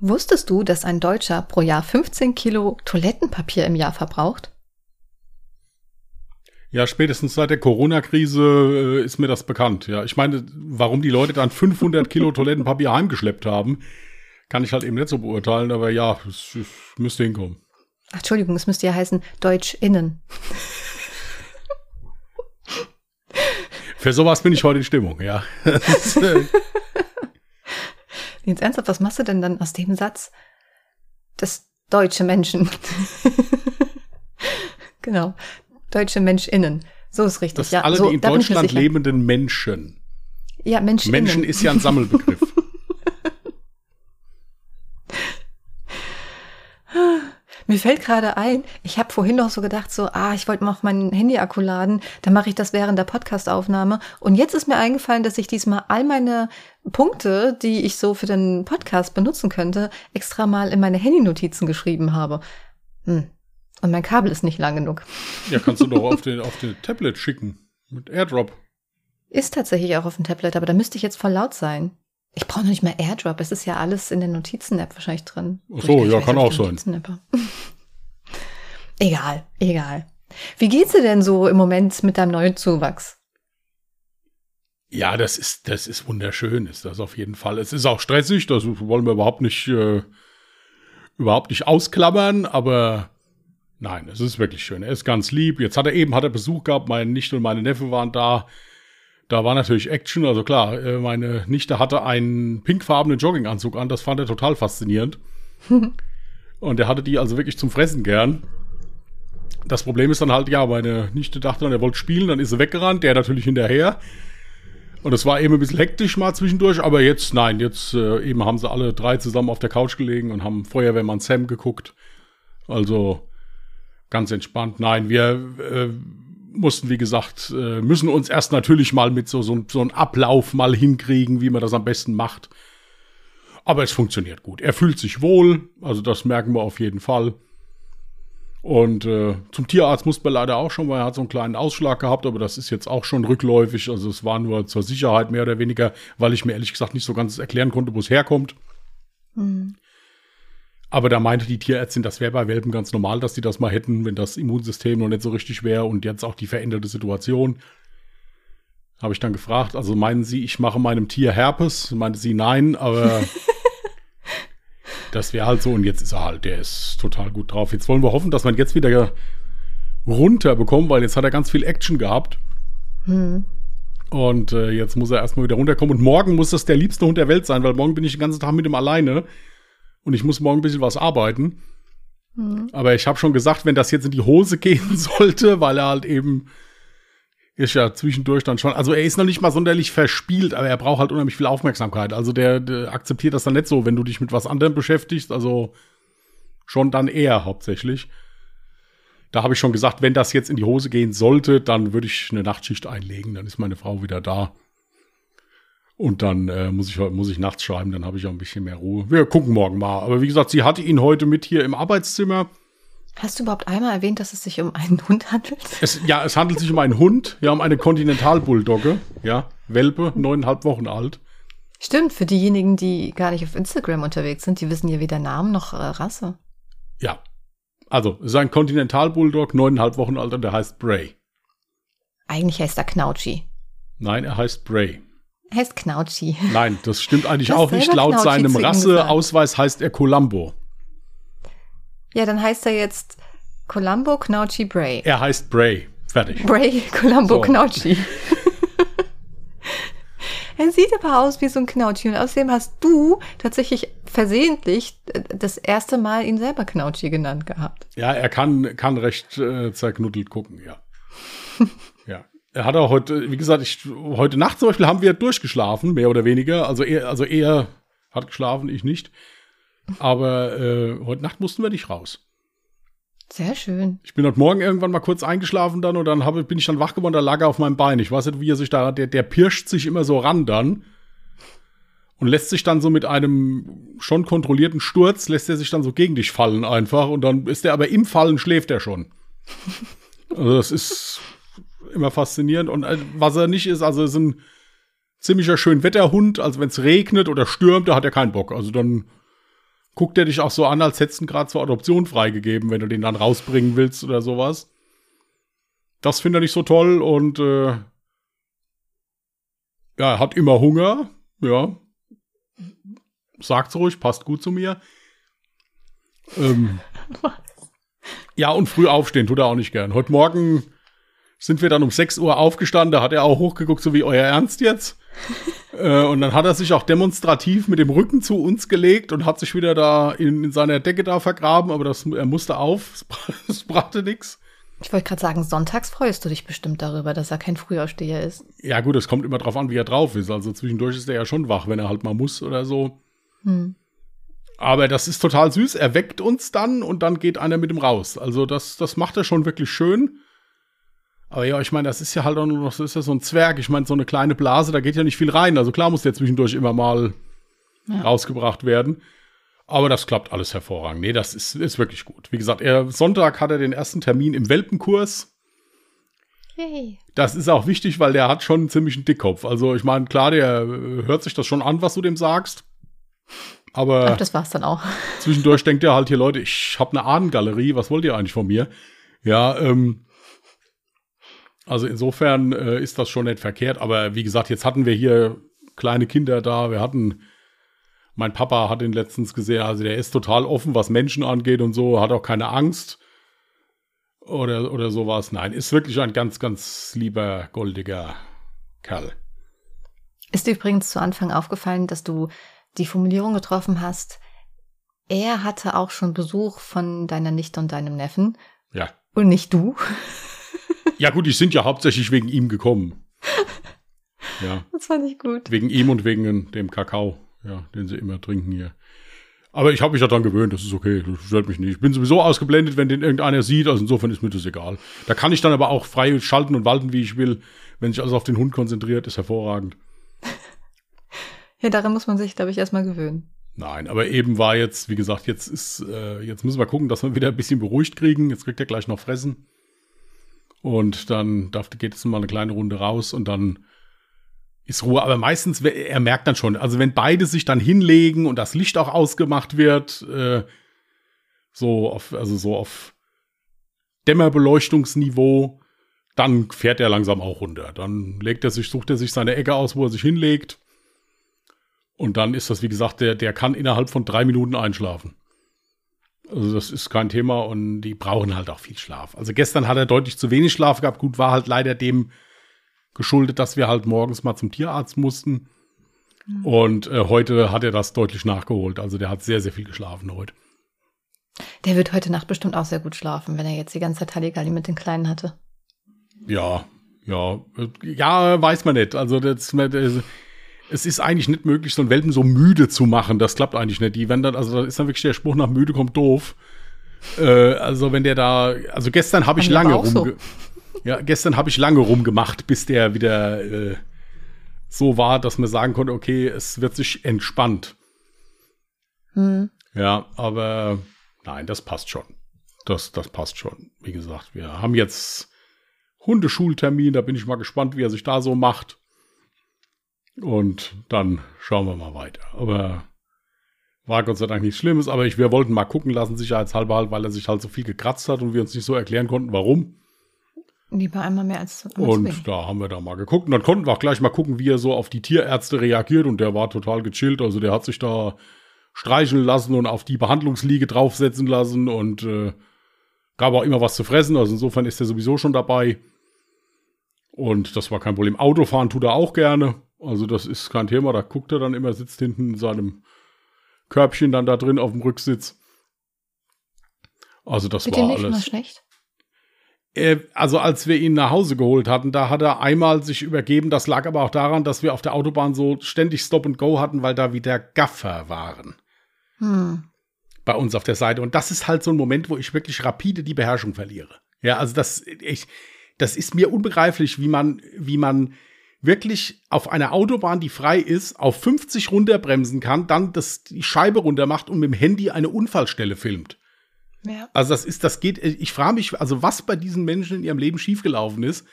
Wusstest du, dass ein Deutscher pro Jahr 15 Kilo Toilettenpapier im Jahr verbraucht? Ja, spätestens seit der Corona-Krise äh, ist mir das bekannt. Ja, ich meine, warum die Leute dann 500 Kilo Toilettenpapier heimgeschleppt haben, kann ich halt eben nicht so beurteilen. Aber ja, es, es müsste hinkommen. Ach, Entschuldigung, es müsste ja heißen Deutsch-Innen. Für sowas bin ich heute in Stimmung, ja. Jetzt ernsthaft, was machst du denn dann aus dem Satz? Das deutsche Menschen. genau. Deutsche MenschInnen. So ist richtig. Das ja, alle so, die in Deutschland lebenden Menschen. Ja, Menschen. Menschen ist ja ein Sammelbegriff. Mir fällt gerade ein, ich habe vorhin noch so gedacht, so, ah, ich wollte mal auf meinen Handy-Akku laden, dann mache ich das während der Podcast-Aufnahme. Und jetzt ist mir eingefallen, dass ich diesmal all meine Punkte, die ich so für den Podcast benutzen könnte, extra mal in meine Handy-Notizen geschrieben habe. Hm. Und mein Kabel ist nicht lang genug. Ja, kannst du doch auf den, auf den Tablet schicken. Mit AirDrop. Ist tatsächlich auch auf dem Tablet, aber da müsste ich jetzt voll laut sein. Ich brauche noch nicht mal AirDrop. Es ist ja alles in der Notizen-App wahrscheinlich drin. Ach so, ja, kann auch sein. Egal, egal. Wie geht's dir denn so im Moment mit deinem neuen Zuwachs? Ja, das ist, das ist wunderschön, ist das auf jeden Fall. Es ist auch stressig, das wollen wir überhaupt nicht, äh, überhaupt nicht ausklammern, aber nein, es ist wirklich schön. Er ist ganz lieb. Jetzt hat er eben, hat er Besuch gehabt, meine Nichte und meine Neffe waren da. Da war natürlich Action, also klar, äh, meine Nichte hatte einen pinkfarbenen Jogginganzug an, das fand er total faszinierend. und er hatte die also wirklich zum Fressen gern. Das Problem ist dann halt, ja, meine Nichte dachte dann, er wollte spielen, dann ist sie weggerannt, der natürlich hinterher. Und es war eben ein bisschen hektisch mal zwischendurch, aber jetzt, nein, jetzt äh, eben haben sie alle drei zusammen auf der Couch gelegen und haben Feuerwehrmann Sam geguckt. Also ganz entspannt. Nein, wir äh, mussten, wie gesagt, äh, müssen uns erst natürlich mal mit so, so, so einem Ablauf mal hinkriegen, wie man das am besten macht. Aber es funktioniert gut. Er fühlt sich wohl, also das merken wir auf jeden Fall. Und äh, zum Tierarzt mussten wir leider auch schon, weil er hat so einen kleinen Ausschlag gehabt, aber das ist jetzt auch schon rückläufig. Also es war nur zur Sicherheit mehr oder weniger, weil ich mir ehrlich gesagt nicht so ganz erklären konnte, wo es herkommt. Aber da meinte die Tierärztin, das wäre bei Welpen ganz normal, dass die das mal hätten, wenn das Immunsystem noch nicht so richtig wäre und jetzt auch die veränderte Situation. Habe ich dann gefragt, also meinen Sie, ich mache meinem Tier Herpes? Meinte sie nein, aber das wäre halt so und jetzt ist er halt, der ist total gut drauf. Jetzt wollen wir hoffen, dass ihn jetzt wieder runterbekommen, weil jetzt hat er ganz viel Action gehabt. Und äh, jetzt muss er erstmal wieder runterkommen. Und morgen muss das der liebste Hund der Welt sein, weil morgen bin ich den ganzen Tag mit ihm alleine. Und ich muss morgen ein bisschen was arbeiten. Aber ich habe schon gesagt, wenn das jetzt in die Hose gehen sollte, weil er halt eben ist ja zwischendurch dann schon, also er ist noch nicht mal sonderlich verspielt, aber er braucht halt unheimlich viel Aufmerksamkeit. Also der, der akzeptiert das dann nicht so, wenn du dich mit was anderem beschäftigst, also schon dann eher hauptsächlich. Da habe ich schon gesagt, wenn das jetzt in die Hose gehen sollte, dann würde ich eine Nachtschicht einlegen, dann ist meine Frau wieder da. Und dann äh, muss, ich, muss ich nachts schreiben, dann habe ich auch ein bisschen mehr Ruhe. Wir gucken morgen mal. Aber wie gesagt, sie hatte ihn heute mit hier im Arbeitszimmer. Hast du überhaupt einmal erwähnt, dass es sich um einen Hund handelt? Es, ja, es handelt sich um einen Hund. Wir haben eine Kontinentalbulldogge, ja, Welpe, neuneinhalb Wochen alt. Stimmt, für diejenigen, die gar nicht auf Instagram unterwegs sind, die wissen ja weder Namen noch äh, Rasse. Ja. Also, es ist ein Kontinentalbulldog, neuneinhalb Wochen alt und der heißt Bray. Eigentlich heißt er Knautschi. Nein, er heißt Bray. Heißt Knautschi. Nein, das stimmt eigentlich Du hast auch nicht. Laut Knautschi seinem Rasseausweis heißt er Columbo. Ja, dann heißt er jetzt Columbo Knautschi Bray. Er heißt Bray. Fertig. Bray Columbo So. Knautschi. er sieht aber aus wie so ein Knautschi. Und außerdem hast du tatsächlich versehentlich das erste Mal ihn selber Knautschi genannt gehabt. Ja, er kann, kann recht äh, zerknuddelt gucken, ja. Er hat auch heute, wie gesagt, ich, heute Nacht zum Beispiel haben wir durchgeschlafen, mehr oder weniger. Also er, also er hat geschlafen, ich nicht. Aber äh, heute Nacht mussten wir nicht raus. Sehr schön. Ich bin heute Morgen irgendwann mal kurz eingeschlafen dann und dann habe, bin ich dann wach geworden, da lag er auf meinem Bein. Ich weiß nicht, wie er sich da, der, der pirscht sich immer so ran dann und lässt sich dann so mit einem schon kontrollierten Sturz, lässt er sich dann so gegen dich fallen einfach und dann ist er aber im Fallen schläft er schon. Also das ist immer faszinierend und äh, was er nicht ist, also ist ein ziemlicher schön Wetterhund, also wenn es regnet oder stürmt, da hat er keinen Bock. Also dann guckt er dich auch so an, als hättest du ihn gerade zur Adoption freigegeben, wenn du den dann rausbringen willst oder sowas. Das findet er nicht so toll und äh, ja, er hat immer Hunger, ja. Sagt's ruhig, passt gut zu mir. Ähm, ja, und früh aufstehen tut er auch nicht gern. Heute Morgen sind wir dann um 6 Uhr aufgestanden, da hat er auch hochgeguckt, so wie euer Ernst jetzt. äh, und dann hat er sich auch demonstrativ mit dem Rücken zu uns gelegt und hat sich wieder da in, in seiner Decke da vergraben, aber das, er musste auf, es brachte nichts. Ich wollte gerade sagen, sonntags freust du dich bestimmt darüber, dass er kein Frühaufsteher ist. Ja, gut, es kommt immer drauf an, wie er drauf ist. Also zwischendurch ist er ja schon wach, wenn er halt mal muss oder so. Hm. Aber das ist total süß. Er weckt uns dann und dann geht einer mit ihm raus. Also das, das macht er schon wirklich schön. Aber ja, ich meine, das ist ja halt auch nur noch, das ist ja so ein Zwerg. Ich meine, so eine kleine Blase, da geht ja nicht viel rein. Also klar muss der zwischendurch immer mal ja. rausgebracht werden. Aber das klappt alles hervorragend. Nee, das ist, ist wirklich gut. Wie gesagt, er, Sonntag hat er den ersten Termin im Welpenkurs. Hey. Das ist auch wichtig, weil der hat schon einen ziemlichen Dickkopf. Also ich meine, klar, der äh, hört sich das schon an, was du dem sagst. Aber Ach, das war's dann auch. Zwischendurch denkt er halt hier, Leute, ich habe eine Ahnengalerie, was wollt ihr eigentlich von mir? Ja, ähm, also insofern äh, ist das schon nicht verkehrt. Aber wie gesagt, jetzt hatten wir hier kleine Kinder da, wir hatten mein Papa hat ihn letztens gesehen, also der ist total offen, was Menschen angeht und so, hat auch keine Angst oder, oder sowas. Nein, ist wirklich ein ganz, ganz lieber, goldiger Kerl. Ist dir übrigens zu Anfang aufgefallen, dass du die Formulierung getroffen hast, er hatte auch schon Besuch von deiner Nichte und deinem Neffen. Ja. Und nicht du. Ja, gut, die sind ja hauptsächlich wegen ihm gekommen. Ja. Das fand ich gut. Wegen ihm und wegen dem Kakao ja, den sie immer trinken hier. Aber ich habe mich ja dran gewöhnt, das ist okay, das stört mich nicht. Ich bin sowieso ausgeblendet, wenn den irgendeiner sieht, also insofern ist mir das egal. Da kann ich dann aber auch frei schalten und walten, wie ich will. Wenn sich alles auf den Hund konzentriert, ist hervorragend. ja, daran muss man sich, glaube ich, erstmal gewöhnen. Nein, aber eben war jetzt, wie gesagt, jetzt ist, äh, jetzt müssen wir gucken, dass wir wieder ein bisschen beruhigt kriegen. Jetzt kriegt er gleich noch Fressen. Und dann darf, geht es mal eine kleine Runde raus und dann ist Ruhe, aber meistens, er merkt dann schon, also wenn beide sich dann hinlegen und das Licht auch ausgemacht wird, äh, so auf, also so auf Dämmerbeleuchtungsniveau, dann fährt er langsam auch runter. Dann legt er sich, sucht er sich seine Ecke aus, wo er sich hinlegt. Und dann ist das, wie gesagt, der, der kann innerhalb von drei Minuten einschlafen. Also das ist kein Thema und die brauchen halt auch viel Schlaf. Also gestern hat er deutlich zu wenig Schlaf gehabt. Gut, war halt leider dem geschuldet, dass wir halt morgens mal zum Tierarzt mussten. Mhm. Und äh, heute hat er das deutlich nachgeholt. Also der hat sehr, sehr viel geschlafen heute. Der wird heute Nacht bestimmt auch sehr gut schlafen, wenn er jetzt die ganze Zeit Halligalli mit den Kleinen hatte. Ja, ja, ja, weiß man nicht. Also das, es ist eigentlich nicht möglich, so einen Welpen so müde zu machen. Das klappt eigentlich nicht. Die, wenn dann, also da ist dann wirklich der Spruch nach müde kommt doof. Äh, also wenn der da, also gestern habe ich lange rumge so. Ja, gestern habe ich lange rumgemacht, bis der wieder äh, so war, dass man sagen konnte, okay, es wird sich entspannt. Hm. Ja, aber nein, das passt schon. Das, das passt schon. Wie gesagt, wir haben jetzt Hundeschultermin, da bin ich mal gespannt, wie er sich da so macht. Und dann schauen wir mal weiter. Aber war Gott sei Dank nichts Schlimmes, aber ich, wir wollten mal gucken lassen, sicherheitshalber halt, weil er sich halt so viel gekratzt hat und wir uns nicht so erklären konnten, warum. Lieber einmal mehr als zu Und da haben wir da mal geguckt. Und dann konnten wir auch gleich mal gucken, wie er so auf die Tierärzte reagiert. Und der war total gechillt. Also der hat sich da streicheln lassen und auf die Behandlungsliege draufsetzen lassen und äh, gab auch immer was zu fressen. Also insofern ist er sowieso schon dabei. Und das war kein Problem. Autofahren tut er auch gerne. Also das ist kein Thema. Da guckt er dann immer, sitzt hinten in seinem Körbchen dann da drin auf dem Rücksitz. Also das Wird war alles. schlecht? Äh, also als wir ihn nach Hause geholt hatten, da hat er einmal sich übergeben. Das lag aber auch daran, dass wir auf der Autobahn so ständig Stop and Go hatten, weil da wieder Gaffer waren. Hm. Bei uns auf der Seite. Und das ist halt so ein Moment, wo ich wirklich rapide die Beherrschung verliere. Ja, also das, ich, das ist mir unbegreiflich, wie man, wie man wirklich auf einer Autobahn, die frei ist, auf 50 runterbremsen kann, dann das, die Scheibe runter macht und mit dem Handy eine Unfallstelle filmt. Ja. Also das ist, das geht, ich frage mich, also was bei diesen Menschen in ihrem Leben schiefgelaufen ist,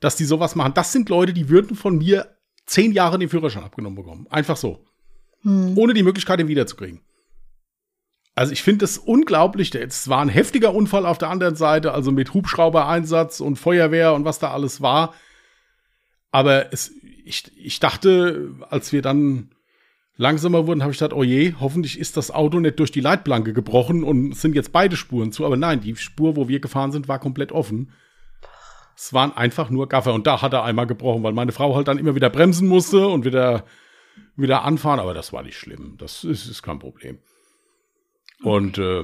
dass die sowas machen. Das sind Leute, die würden von mir zehn Jahre den Führerschein abgenommen bekommen. Einfach so. Hm. Ohne die Möglichkeit, ihn wiederzukriegen. Also ich finde es unglaublich. Es war ein heftiger Unfall auf der anderen Seite, also mit Hubschrauber-Einsatz und Feuerwehr und was da alles war. Aber es, ich, ich dachte, als wir dann langsamer wurden, habe ich gedacht, oh je, hoffentlich ist das Auto nicht durch die Leitplanke gebrochen und sind jetzt beide Spuren zu. Aber nein, die Spur, wo wir gefahren sind, war komplett offen. Es waren einfach nur Gaffer. Und da hat er einmal gebrochen, weil meine Frau halt dann immer wieder bremsen musste und wieder, wieder anfahren. Aber das war nicht schlimm. Das ist, ist kein Problem. Und äh,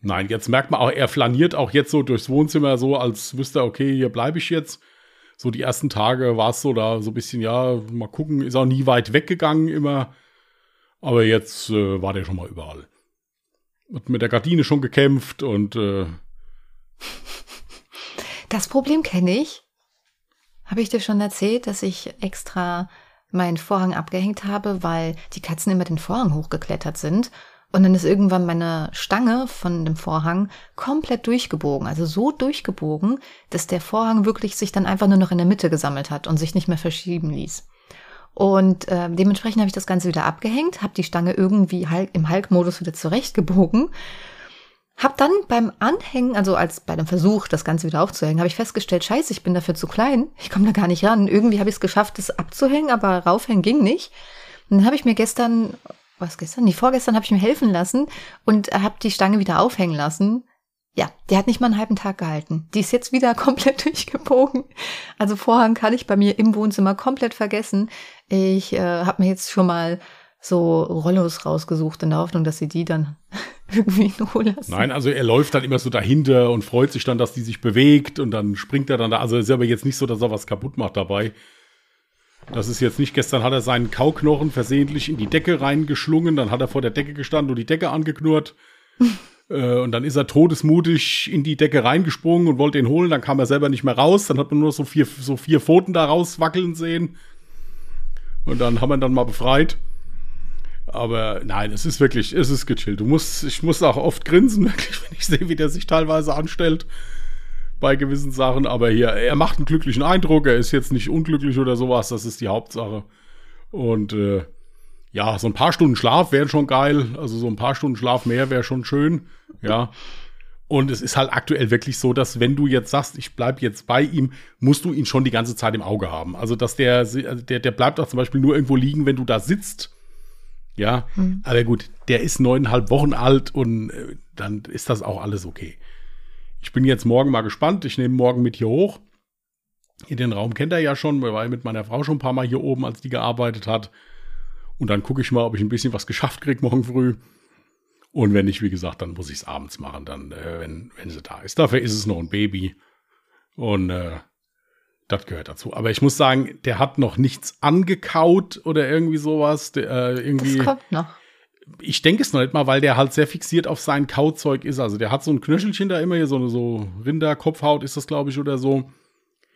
nein, jetzt merkt man auch, er flaniert auch jetzt so durchs Wohnzimmer so, als wüsste er, okay, hier bleibe ich jetzt. So die ersten Tage war es so da so ein bisschen, ja, mal gucken, ist auch nie weit weggegangen immer. Aber jetzt äh, war der schon mal überall. Hat mit der Gardine schon gekämpft und äh, Das Problem kenne ich. Habe ich dir schon erzählt, dass ich extra meinen Vorhang abgehängt habe, weil die Katzen immer den Vorhang hochgeklettert sind und dann ist irgendwann meine Stange von dem Vorhang komplett durchgebogen. Also so durchgebogen, dass der Vorhang wirklich sich dann einfach nur noch in der Mitte gesammelt hat und sich nicht mehr verschieben ließ. Und äh, dementsprechend habe ich das Ganze wieder abgehängt, habe die Stange irgendwie Hulk, im Hulk-Modus wieder zurechtgebogen. Hab dann beim Anhängen, also als bei dem Versuch, das Ganze wieder aufzuhängen, habe ich festgestellt, scheiße, ich bin dafür zu klein. Ich komme da gar nicht ran. Irgendwie habe ich es geschafft, das abzuhängen, aber raufhängen ging nicht. Und dann habe ich mir gestern was gestern? Nee, vorgestern habe ich mir helfen lassen und habe die Stange wieder aufhängen lassen. Ja, die hat nicht mal einen halben Tag gehalten. Die ist jetzt wieder komplett durchgebogen. Also Vorhang kann ich bei mir im Wohnzimmer komplett vergessen. Ich äh, habe mir jetzt schon mal so Rollos rausgesucht in der Hoffnung, dass sie die dann irgendwie in Ruhe lassen. Nein, also er läuft dann immer so dahinter und freut sich dann, dass die sich bewegt und dann springt er dann da. Also ist aber jetzt nicht so, dass er was kaputt macht dabei. Das ist jetzt nicht, gestern hat er seinen Kauknochen versehentlich in die Decke reingeschlungen, dann hat er vor der Decke gestanden und die Decke angeknurrt. äh, und dann ist er todesmutig in die Decke reingesprungen und wollte ihn holen, dann kam er selber nicht mehr raus, dann hat man nur so vier, so vier Pfoten da rauswackeln sehen. Und dann haben wir ihn dann mal befreit. Aber nein, es ist wirklich, es ist gechillt. Du musst, ich muss auch oft grinsen, wirklich, wenn ich sehe, wie der sich teilweise anstellt bei gewissen Sachen, aber hier, er macht einen glücklichen Eindruck, er ist jetzt nicht unglücklich oder sowas, das ist die Hauptsache. Und äh, ja, so ein paar Stunden Schlaf wären schon geil, also so ein paar Stunden Schlaf mehr wäre schon schön, ja. Und es ist halt aktuell wirklich so, dass wenn du jetzt sagst, ich bleib jetzt bei ihm, musst du ihn schon die ganze Zeit im Auge haben. Also, dass der, der, der bleibt auch zum Beispiel nur irgendwo liegen, wenn du da sitzt. Ja, mhm. aber gut, der ist neuneinhalb Wochen alt und äh, dann ist das auch alles okay. Ich bin jetzt morgen mal gespannt. Ich nehme morgen mit hier hoch. In den Raum kennt er ja schon. Waren mit meiner Frau schon ein paar Mal hier oben, als die gearbeitet hat. Und dann gucke ich mal, ob ich ein bisschen was geschafft kriege morgen früh. Und wenn nicht, wie gesagt, dann muss ich es abends machen, dann, äh, wenn, wenn sie da ist. Dafür ist es noch ein Baby. Und äh, das gehört dazu. Aber ich muss sagen, der hat noch nichts angekaut oder irgendwie sowas. Der, äh, irgendwie, das kommt noch ich denke es noch nicht mal, weil der halt sehr fixiert auf sein Kauzeug ist. Also der hat so ein Knöchelchen da immer hier, so eine so Rinderkopfhaut ist das, glaube ich, oder so.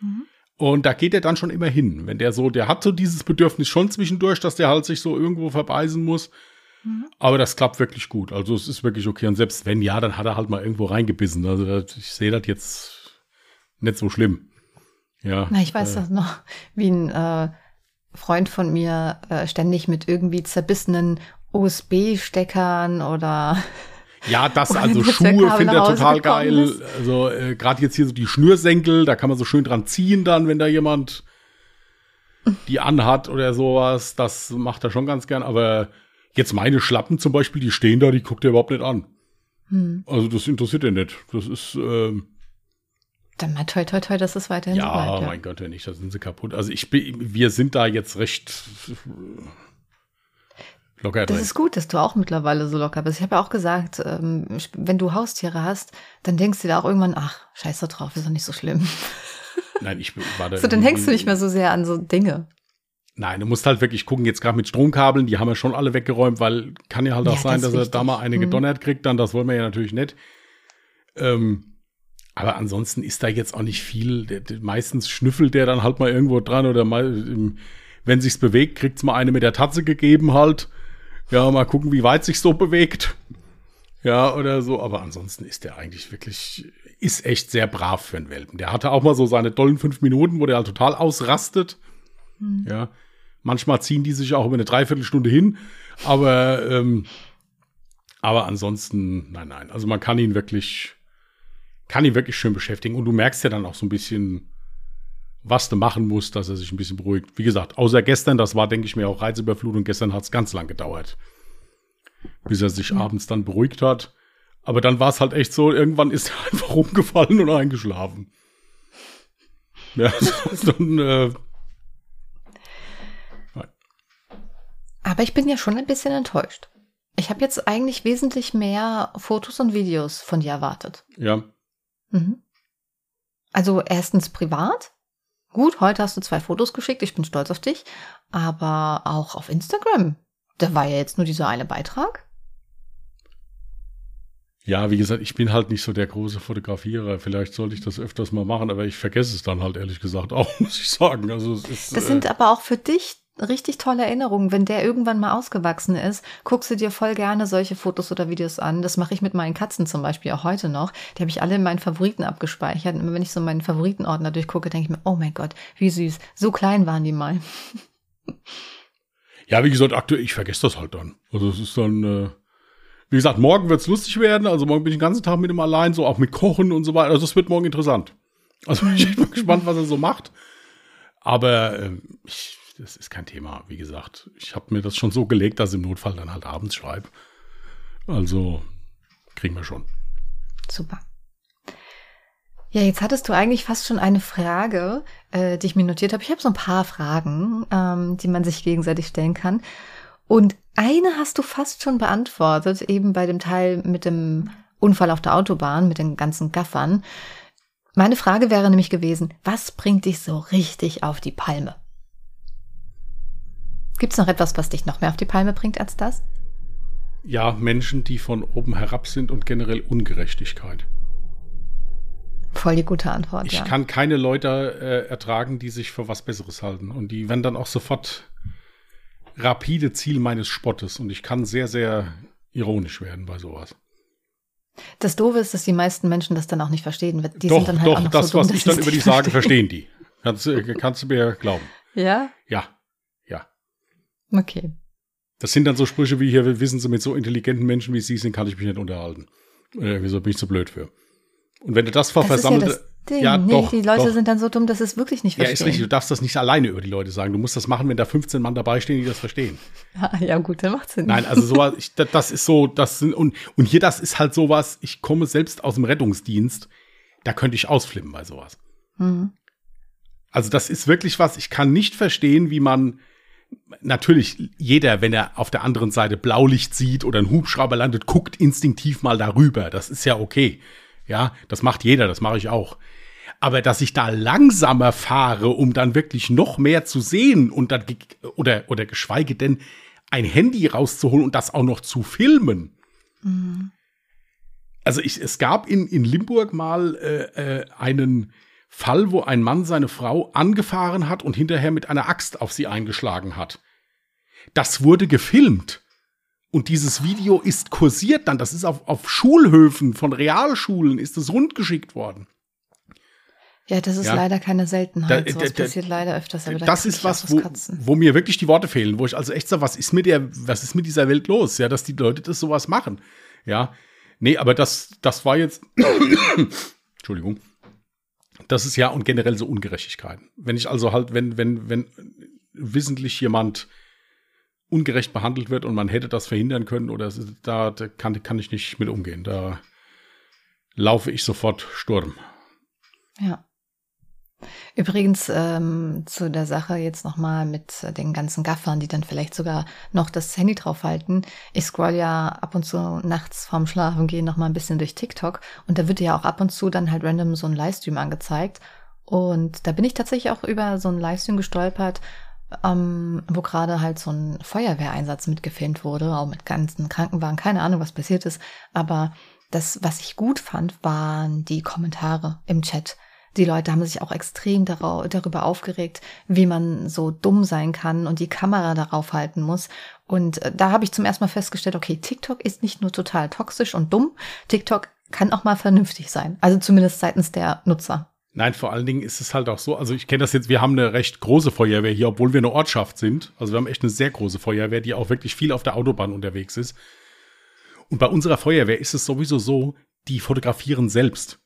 Mhm. Und da geht er dann schon immer hin. Wenn der so, der hat so dieses Bedürfnis schon zwischendurch, dass der halt sich so irgendwo verbeißen muss. Mhm. Aber das klappt wirklich gut. Also es ist wirklich okay. Und selbst wenn ja, dann hat er halt mal irgendwo reingebissen. Also ich sehe das jetzt nicht so schlimm. Ja. Na, ich weiß äh, das noch, wie ein äh, Freund von mir äh, ständig mit irgendwie zerbissenen USB-Steckern oder ja, das, also Schuhe findet er total geil. Ist. Also äh, gerade jetzt hier so die Schnürsenkel, da kann man so schön dran ziehen dann, wenn da jemand die anhat oder sowas. Das macht er schon ganz gern. Aber jetzt meine Schlappen zum Beispiel, die stehen da, die guckt er überhaupt nicht an. Hm. Also das interessiert er nicht. Das ist ähm, dann mal toi toi toi, dass es weiterhin ja, so bleibt. Ja, mein Gott, ja nicht, da sind sie kaputt. Also ich bin, wir sind da jetzt recht locker Das ist gut, dass du auch mittlerweile so locker bist. Ich habe ja auch gesagt, ähm, wenn du Haustiere hast, dann denkst du dir auch irgendwann, ach, scheiß da drauf, ist doch nicht so schlimm. Nein, ich war da. so, dann hängst du nicht mehr so sehr an so Dinge. Nein, du musst halt wirklich gucken, jetzt gerade mit Stromkabeln, die haben wir schon alle weggeräumt, weil kann ja halt auch ja, sein, das dass er da mal eine hm. gedonnert kriegt, dann das wollen wir ja natürlich nicht. Ähm, aber ansonsten ist da jetzt auch nicht viel. Der, der, meistens schnüffelt der dann halt mal irgendwo dran oder mal, wenn sich's bewegt, kriegt's mal eine mit der Tatze gegeben halt. Ja, mal gucken, wie weit sich so bewegt. Ja, oder so. Aber ansonsten ist der eigentlich wirklich, ist echt sehr brav für einen Welpen. Der hatte auch mal so seine tollen fünf Minuten, wo der halt total ausrastet. Mhm. Ja. Manchmal ziehen die sich auch über eine Dreiviertelstunde hin. Aber, ähm, Aber ansonsten, nein, nein. Also man kann ihn wirklich, kann ihn wirklich schön beschäftigen. Und du merkst ja dann auch so ein bisschen, was du machen musst, dass er sich ein bisschen beruhigt. Wie gesagt, außer gestern, das war, denke ich mir, auch Reizüberflutung. Gestern hat es ganz lang gedauert, bis er sich ja. abends dann beruhigt hat. Aber dann war es halt echt so, irgendwann ist er einfach rumgefallen und eingeschlafen. Ja, dann, äh, Aber ich bin ja schon ein bisschen enttäuscht. Ich habe jetzt eigentlich wesentlich mehr Fotos und Videos von dir erwartet. Ja. Mhm. Also erstens privat. Gut, heute hast du zwei Fotos geschickt, ich bin stolz auf dich. Aber auch auf Instagram. Da war ja jetzt nur dieser eine Beitrag. Ja, wie gesagt, ich bin halt nicht so der große Fotografierer. Vielleicht sollte ich das öfters mal machen, aber ich vergesse es dann halt ehrlich gesagt auch, muss ich sagen. Also es ist, das sind äh, aber auch für dich richtig tolle Erinnerungen. Wenn der irgendwann mal ausgewachsen ist, guckst du dir voll gerne solche Fotos oder Videos an. Das mache ich mit meinen Katzen zum Beispiel auch heute noch. Die habe ich alle in meinen Favoriten abgespeichert. Und wenn ich so meinen Favoritenordner durchgucke, denke ich mir, oh mein Gott, wie süß. So klein waren die mal. Ja, wie gesagt, aktuell, ich vergesse das halt dann. Also es ist dann, äh, wie gesagt, morgen wird's lustig werden. Also morgen bin ich den ganzen Tag mit ihm allein, so auch mit Kochen und so weiter. Also es wird morgen interessant. Also ich bin gespannt, was er so macht. Aber äh, ich das ist kein Thema. Wie gesagt, ich habe mir das schon so gelegt, dass ich im Notfall dann halt abends schreibe. Also kriegen wir schon. Super. Ja, jetzt hattest du eigentlich fast schon eine Frage, äh, die ich mir notiert habe. Ich habe so ein paar Fragen, ähm, die man sich gegenseitig stellen kann. Und eine hast du fast schon beantwortet, eben bei dem Teil mit dem Unfall auf der Autobahn, mit den ganzen Gaffern. Meine Frage wäre nämlich gewesen, was bringt dich so richtig auf die Palme? Gibt es noch etwas, was dich noch mehr auf die Palme bringt als das? Ja, Menschen, die von oben herab sind und generell Ungerechtigkeit. Voll die gute Antwort. Ich ja. kann keine Leute äh, ertragen, die sich für was Besseres halten. Und die werden dann auch sofort rapide Ziel meines Spottes. Und ich kann sehr, sehr ironisch werden bei sowas. Das Doofe ist, dass die meisten Menschen das dann auch nicht verstehen. Die doch, sind dann halt doch, auch noch das, so dumm, was ich dann über die sage, verstehen die. Kannst, kannst du mir glauben. Ja? Ja. Okay. Das sind dann so Sprüche wie hier, wissen Sie, mit so intelligenten Menschen wie Sie sind, kann ich mich nicht unterhalten. Äh, wieso bin ich so blöd für? Und wenn du das vor versammelte. Ja, ja nee, doch, die Leute doch. sind dann so dumm, dass es wirklich nicht verstehen. Ja, ist richtig. Du darfst das nicht alleine über die Leute sagen. Du musst das machen, wenn da 15 Mann dabei stehen, die das verstehen. Ja, ja gut, dann macht Sinn. Nein, also sowas, ich, das ist so, das sind, und, und hier, das ist halt sowas, ich komme selbst aus dem Rettungsdienst, da könnte ich ausflippen bei sowas. Mhm. Also das ist wirklich was, ich kann nicht verstehen, wie man, natürlich jeder, wenn er auf der anderen Seite Blaulicht sieht oder ein Hubschrauber landet, guckt instinktiv mal darüber. Das ist ja okay. Ja, das macht jeder, das mache ich auch. Aber dass ich da langsamer fahre, um dann wirklich noch mehr zu sehen und dann oder oder geschweige denn ein Handy rauszuholen und das auch noch zu filmen. Mhm. Also ich, es gab in, in Limburg mal äh, äh, einen Fall, wo ein Mann seine Frau angefahren hat und hinterher mit einer Axt auf sie eingeschlagen hat. Das wurde gefilmt. Und dieses Video ist kursiert dann. Das ist auf, auf Schulhöfen von Realschulen ist es rundgeschickt worden. Ja, das ist ja. leider keine Seltenheit. Da, da, da, passiert leider öfters. Aber das ist was, wo, wo, mir wirklich die Worte fehlen, wo ich also echt sage, was ist mit der, was ist mit dieser Welt los? Ja, dass die Leute das sowas machen. Ja, nee, aber das, das war jetzt, Entschuldigung, das ist ja und generell so Ungerechtigkeiten. Wenn ich also halt, wenn, wenn, wenn wissentlich jemand ungerecht behandelt wird und man hätte das verhindern können oder da, da kann, kann ich nicht mit umgehen. Da laufe ich sofort Sturm. Ja. Übrigens ähm, zu der Sache jetzt nochmal mit den ganzen Gaffern, die dann vielleicht sogar noch das Handy draufhalten. Ich scroll ja ab und zu nachts vorm Schlafen gehen nochmal ein bisschen durch TikTok und da wird ja auch ab und zu dann halt random so ein Livestream angezeigt. Und da bin ich tatsächlich auch über so einen Livestream gestolpert, ähm, wo gerade halt so ein Feuerwehreinsatz mitgefilmt wurde, auch mit ganzen Krankenwagen, keine Ahnung, was passiert ist. Aber das, was ich gut fand, waren die Kommentare im Chat die Leute haben sich auch extrem darüber aufgeregt, wie man so dumm sein kann und die Kamera darauf halten muss. Und äh, da habe ich zum ersten Mal festgestellt, okay, TikTok ist nicht nur total toxisch und dumm, TikTok kann auch mal vernünftig sein. Also zumindest seitens der Nutzer. Nein, vor allen Dingen ist es halt auch so, also ich kenne das jetzt, wir haben eine recht große Feuerwehr hier, obwohl wir eine Ortschaft sind. Also wir haben echt eine sehr große Feuerwehr, die auch wirklich viel auf der Autobahn unterwegs ist. Und bei unserer Feuerwehr ist es sowieso so, die fotografieren selbst.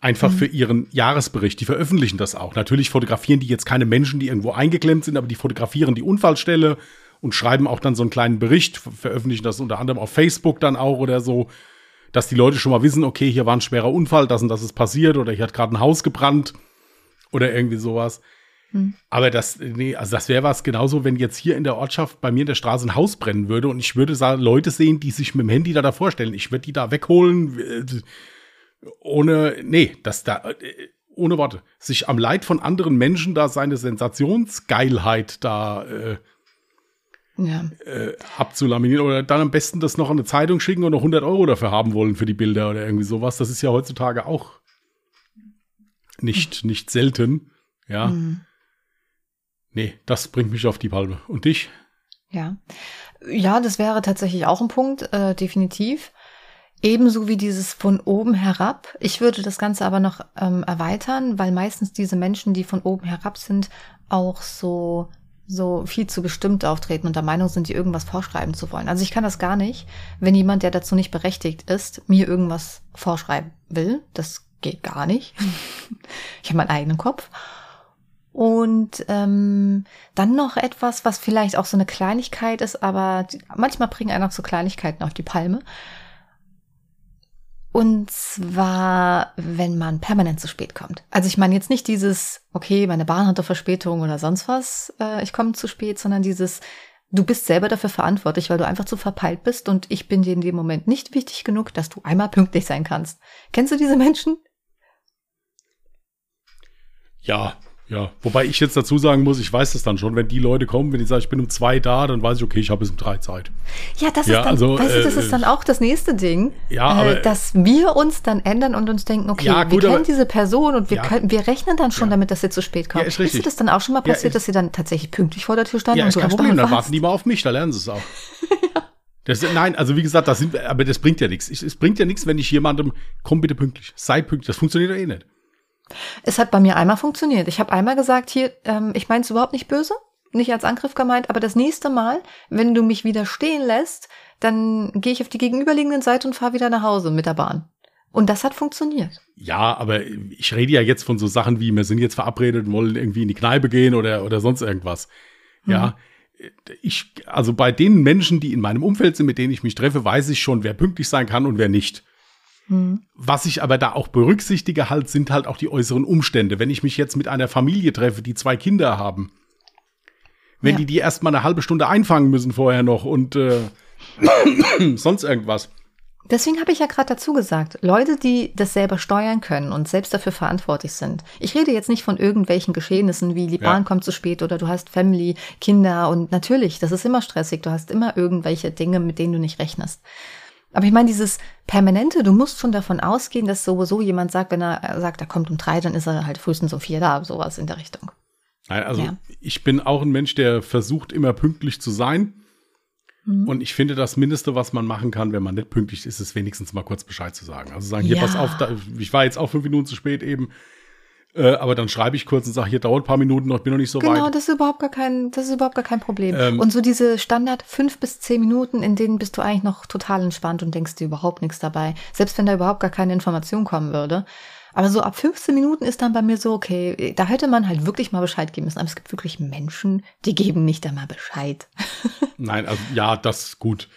Einfach mhm. für ihren Jahresbericht. Die veröffentlichen das auch. Natürlich fotografieren die jetzt keine Menschen, die irgendwo eingeklemmt sind, aber die fotografieren die Unfallstelle und schreiben auch dann so einen kleinen Bericht, veröffentlichen das unter anderem auf Facebook dann auch oder so, dass die Leute schon mal wissen, okay, hier war ein schwerer Unfall, das und das ist passiert oder hier hat gerade ein Haus gebrannt oder irgendwie sowas. Hm. Aber das, nee, also das wäre was genauso, wenn jetzt hier in der Ortschaft bei mir in der Straße ein Haus brennen würde und ich würde Leute sehen, die sich mit dem Handy da davor stellen. Ich würde die da wegholen, äh, ohne, nee, das da, äh, ohne Worte. Sich am Leid von anderen Menschen da seine Sensationsgeilheit da äh, ja. äh, abzulaminieren oder dann am besten das noch an eine Zeitung schicken und noch 100 Euro dafür haben wollen für die Bilder oder irgendwie sowas. Das ist ja heutzutage auch nicht, nicht selten. Ja. Mhm. Nee, das bringt mich auf die Palme. Und dich? Ja. Ja, das wäre tatsächlich auch ein Punkt, äh, definitiv. Ebenso wie dieses von oben herab. Ich würde das Ganze aber noch ähm, erweitern, weil meistens diese Menschen, die von oben herab sind, auch so so viel zu bestimmt auftreten und der Meinung sind, die irgendwas vorschreiben zu wollen. Also ich kann das gar nicht, wenn jemand, der dazu nicht berechtigt ist, mir irgendwas vorschreiben will. Das geht gar nicht. ich habe meinen eigenen Kopf. Und ähm, dann noch etwas, was vielleicht auch so eine Kleinigkeit ist, aber manchmal bringen einen auch so Kleinigkeiten auf die Palme. Und zwar, wenn man permanent zu spät kommt. Also ich meine jetzt nicht dieses, okay, meine Bahn hatte Verspätung oder sonst was, äh, ich komme zu spät, sondern dieses, du bist selber dafür verantwortlich, weil du einfach zu verpeilt bist und ich bin dir in dem Moment nicht wichtig genug, dass du einmal pünktlich sein kannst. Kennst du diese Menschen? Ja, ja, wobei ich jetzt dazu sagen muss, ich weiß das dann schon, wenn die Leute kommen, wenn ich sage, ich bin um zwei da, dann weiß ich, okay, ich habe bis um drei Zeit. Ja, das ja, ist dann, also, weißt du, das ist dann äh, auch das nächste Ding, ja, äh, aber, dass wir uns dann ändern und uns denken, okay, ja, gut, wir kennen diese Person und wir, ja, können, wir rechnen dann schon damit, dass sie zu spät kommt. Ja, ist, richtig. ist dir das dann auch schon mal passiert, dass sie dann tatsächlich pünktlich vor der Tür standen? Ja, ist und kein Problem, dann warten die mal auf mich, da lernen sie es auch. ja. Das, nein, also wie gesagt, das sind, aber das bringt ja nichts. Es bringt ja nichts, wenn ich jemandem, komm bitte pünktlich, sei pünktlich. Das funktioniert doch eh nicht. Es hat bei mir einmal funktioniert. Ich habe einmal gesagt, hier, ähm, ich meine es überhaupt nicht böse, nicht als Angriff gemeint, aber das nächste Mal, wenn du mich wieder stehen lässt, dann gehe ich auf die gegenüberliegenden Seite und fahre wieder nach Hause mit der Bahn. Und das hat funktioniert. Ja, aber ich rede ja jetzt von so Sachen wie, wir sind jetzt verabredet und wollen irgendwie in die Kneipe gehen oder, oder sonst irgendwas. Ja. Mhm. Ich, also bei den Menschen, die in meinem Umfeld sind, mit denen ich mich treffe, weiß ich schon, wer pünktlich sein kann und wer nicht. Mhm. Was ich aber da auch berücksichtige halt, sind halt auch die äußeren Umstände. Wenn ich mich jetzt mit einer Familie treffe, die zwei Kinder haben, wenn ja. die die erstmal eine halbe Stunde einfangen müssen vorher noch und äh, sonst irgendwas. Deswegen habe ich ja gerade dazu gesagt, Leute, die das selber steuern können und selbst dafür verantwortlich sind. Ich rede jetzt nicht von irgendwelchen Geschehnissen wie die Bahn ja. kommt zu spät oder du hast Family, Kinder und natürlich, das ist immer stressig, du hast immer irgendwelche Dinge, mit denen du nicht rechnest. Aber ich meine, dieses Permanente, du musst schon davon ausgehen, dass sowieso jemand sagt, wenn er sagt, er kommt um drei, dann ist er halt frühestens um vier da, sowas in der Richtung. Nein, also ja. ich bin auch ein Mensch, der versucht, immer pünktlich zu sein. Mhm. Und ich finde, das Mindeste, was man machen kann, wenn man nicht pünktlich ist, ist wenigstens mal kurz Bescheid zu sagen. Also sagen, hier, ja. pass auf, da, ich war jetzt auch fünf Minuten zu spät eben. Äh, aber dann schreibe ich kurz und sage, hier dauert ein paar Minuten noch, ich bin noch nicht so genau, weit. Genau, das ist überhaupt gar kein, das ist überhaupt gar kein Problem. Ähm, und so diese Standard fünf bis zehn Minuten, in denen bist du eigentlich noch total entspannt und denkst dir überhaupt nichts dabei. Selbst wenn da überhaupt gar keine Information kommen würde. Aber so ab 15 Minuten ist dann bei mir so, okay, da hätte man halt wirklich mal Bescheid geben müssen. Aber es gibt wirklich Menschen, die geben nicht einmal Bescheid. Nein, also ja, das ist gut.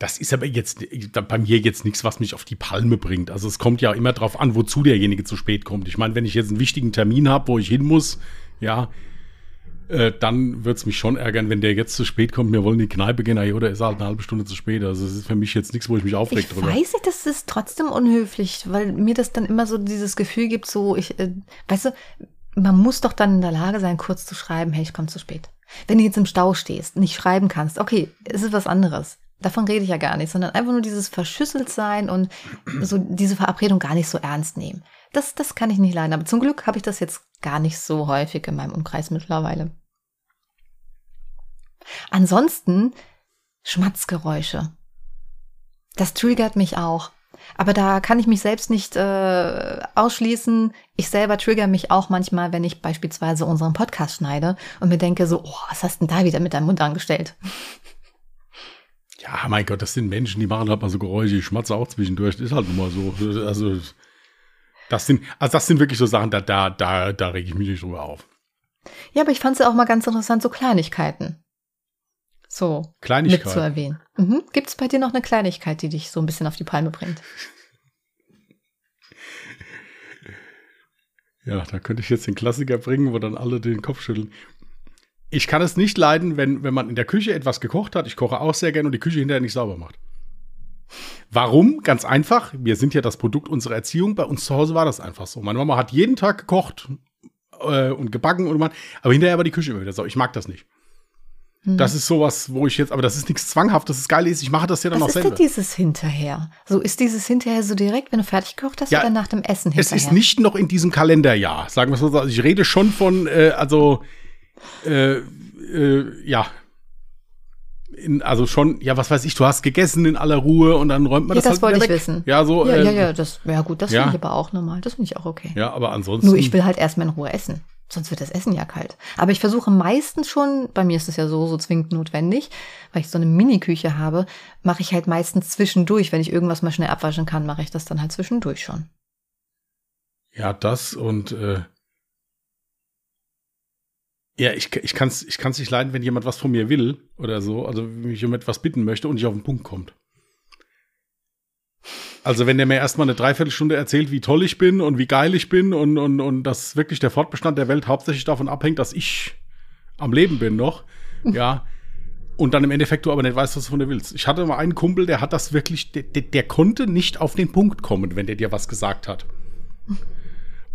Das ist aber jetzt bei mir jetzt nichts, was mich auf die Palme bringt. Also es kommt ja immer darauf an, wozu derjenige zu spät kommt. Ich meine, wenn ich jetzt einen wichtigen Termin habe, wo ich hin muss, ja, äh, dann wird es mich schon ärgern, wenn der jetzt zu spät kommt. Wir wollen in die Kneipe gehen, oder ist halt eine halbe Stunde zu spät. Also es ist für mich jetzt nichts, wo ich mich aufreg ich drüber. Ich weiß nicht, das ist trotzdem unhöflich, weil mir das dann immer so dieses Gefühl gibt, so ich, äh, weißt du, man muss doch dann in der Lage sein, kurz zu schreiben, hey, ich komme zu spät. Wenn du jetzt im Stau stehst, nicht schreiben kannst, okay, es ist was anderes. Davon rede ich ja gar nicht, sondern einfach nur dieses verschüsselt sein und so diese Verabredung gar nicht so ernst nehmen. Das, das kann ich nicht leiden. Aber zum Glück habe ich das jetzt gar nicht so häufig in meinem Umkreis mittlerweile. Ansonsten Schmatzgeräusche. Das triggert mich auch. Aber da kann ich mich selbst nicht äh, ausschließen. Ich selber trigger mich auch manchmal, wenn ich beispielsweise unseren Podcast schneide und mir denke so, oh, was hast denn da wieder mit deinem Mund angestellt? Ja, mein Gott, das sind Menschen, die machen halt mal so Geräusche, ich schmatze auch zwischendurch, das ist halt nun mal so. Also, das sind, also das sind wirklich so Sachen, da, da, da, da rege ich mich nicht drüber auf. Ja, aber ich fand es ja auch mal ganz interessant, so Kleinigkeiten. So Kleinigkeit. mit zu erwähnen. Mhm. Gibt es bei dir noch eine Kleinigkeit, die dich so ein bisschen auf die Palme bringt? Ja, da könnte ich jetzt den Klassiker bringen, wo dann alle den Kopf schütteln. Ich kann es nicht leiden, wenn, wenn man in der Küche etwas gekocht hat. Ich koche auch sehr gerne und die Küche hinterher nicht sauber macht. Warum? Ganz einfach. Wir sind ja das Produkt unserer Erziehung. Bei uns zu Hause war das einfach so. Meine Mama hat jeden Tag gekocht äh, und gebacken und man, aber hinterher war die Küche immer wieder sauber. Ich mag das nicht. Hm. Das ist sowas, wo ich jetzt, aber das ist nichts Zwanghaftes, das Geile ist, ich mache das ja dann Was auch ist selber. denn dieses hinterher? So ist dieses hinterher so direkt, wenn du fertig gekocht hast Ja, oder nach dem Essen Es hinterher? ist nicht noch in diesem Kalenderjahr, sagen wir es mal so. Also ich rede schon von, äh, also, äh, äh, ja. In, also schon, ja, was weiß ich, du hast gegessen in aller Ruhe und dann räumt man Ja, das, das halt wollte ich weg. wissen. Ja, so. Ja, äh, ja, ja, das, ja gut, das ja. finde ich aber auch normal. Das finde ich auch okay. Ja, aber ansonsten. Nur ich will halt erstmal in Ruhe essen. Sonst wird das Essen ja kalt. Aber ich versuche meistens schon, bei mir ist es ja so, so zwingend notwendig, weil ich so eine Mini-Küche habe, mache ich halt meistens zwischendurch. Wenn ich irgendwas mal schnell abwaschen kann, mache ich das dann halt zwischendurch schon. Ja, das und äh, ja, ich, ich kann es ich kann's nicht leiden, wenn jemand was von mir will oder so, also mich um etwas bitten möchte und nicht auf den Punkt kommt. Also wenn der mir erstmal eine Dreiviertelstunde erzählt, wie toll ich bin und wie geil ich bin und, und, und dass wirklich der Fortbestand der Welt hauptsächlich davon abhängt, dass ich am Leben bin noch, ja, und dann im Endeffekt du aber nicht weißt, was du von dir willst. Ich hatte mal einen Kumpel, der hat das wirklich, der, der, der konnte nicht auf den Punkt kommen, wenn der dir was gesagt hat.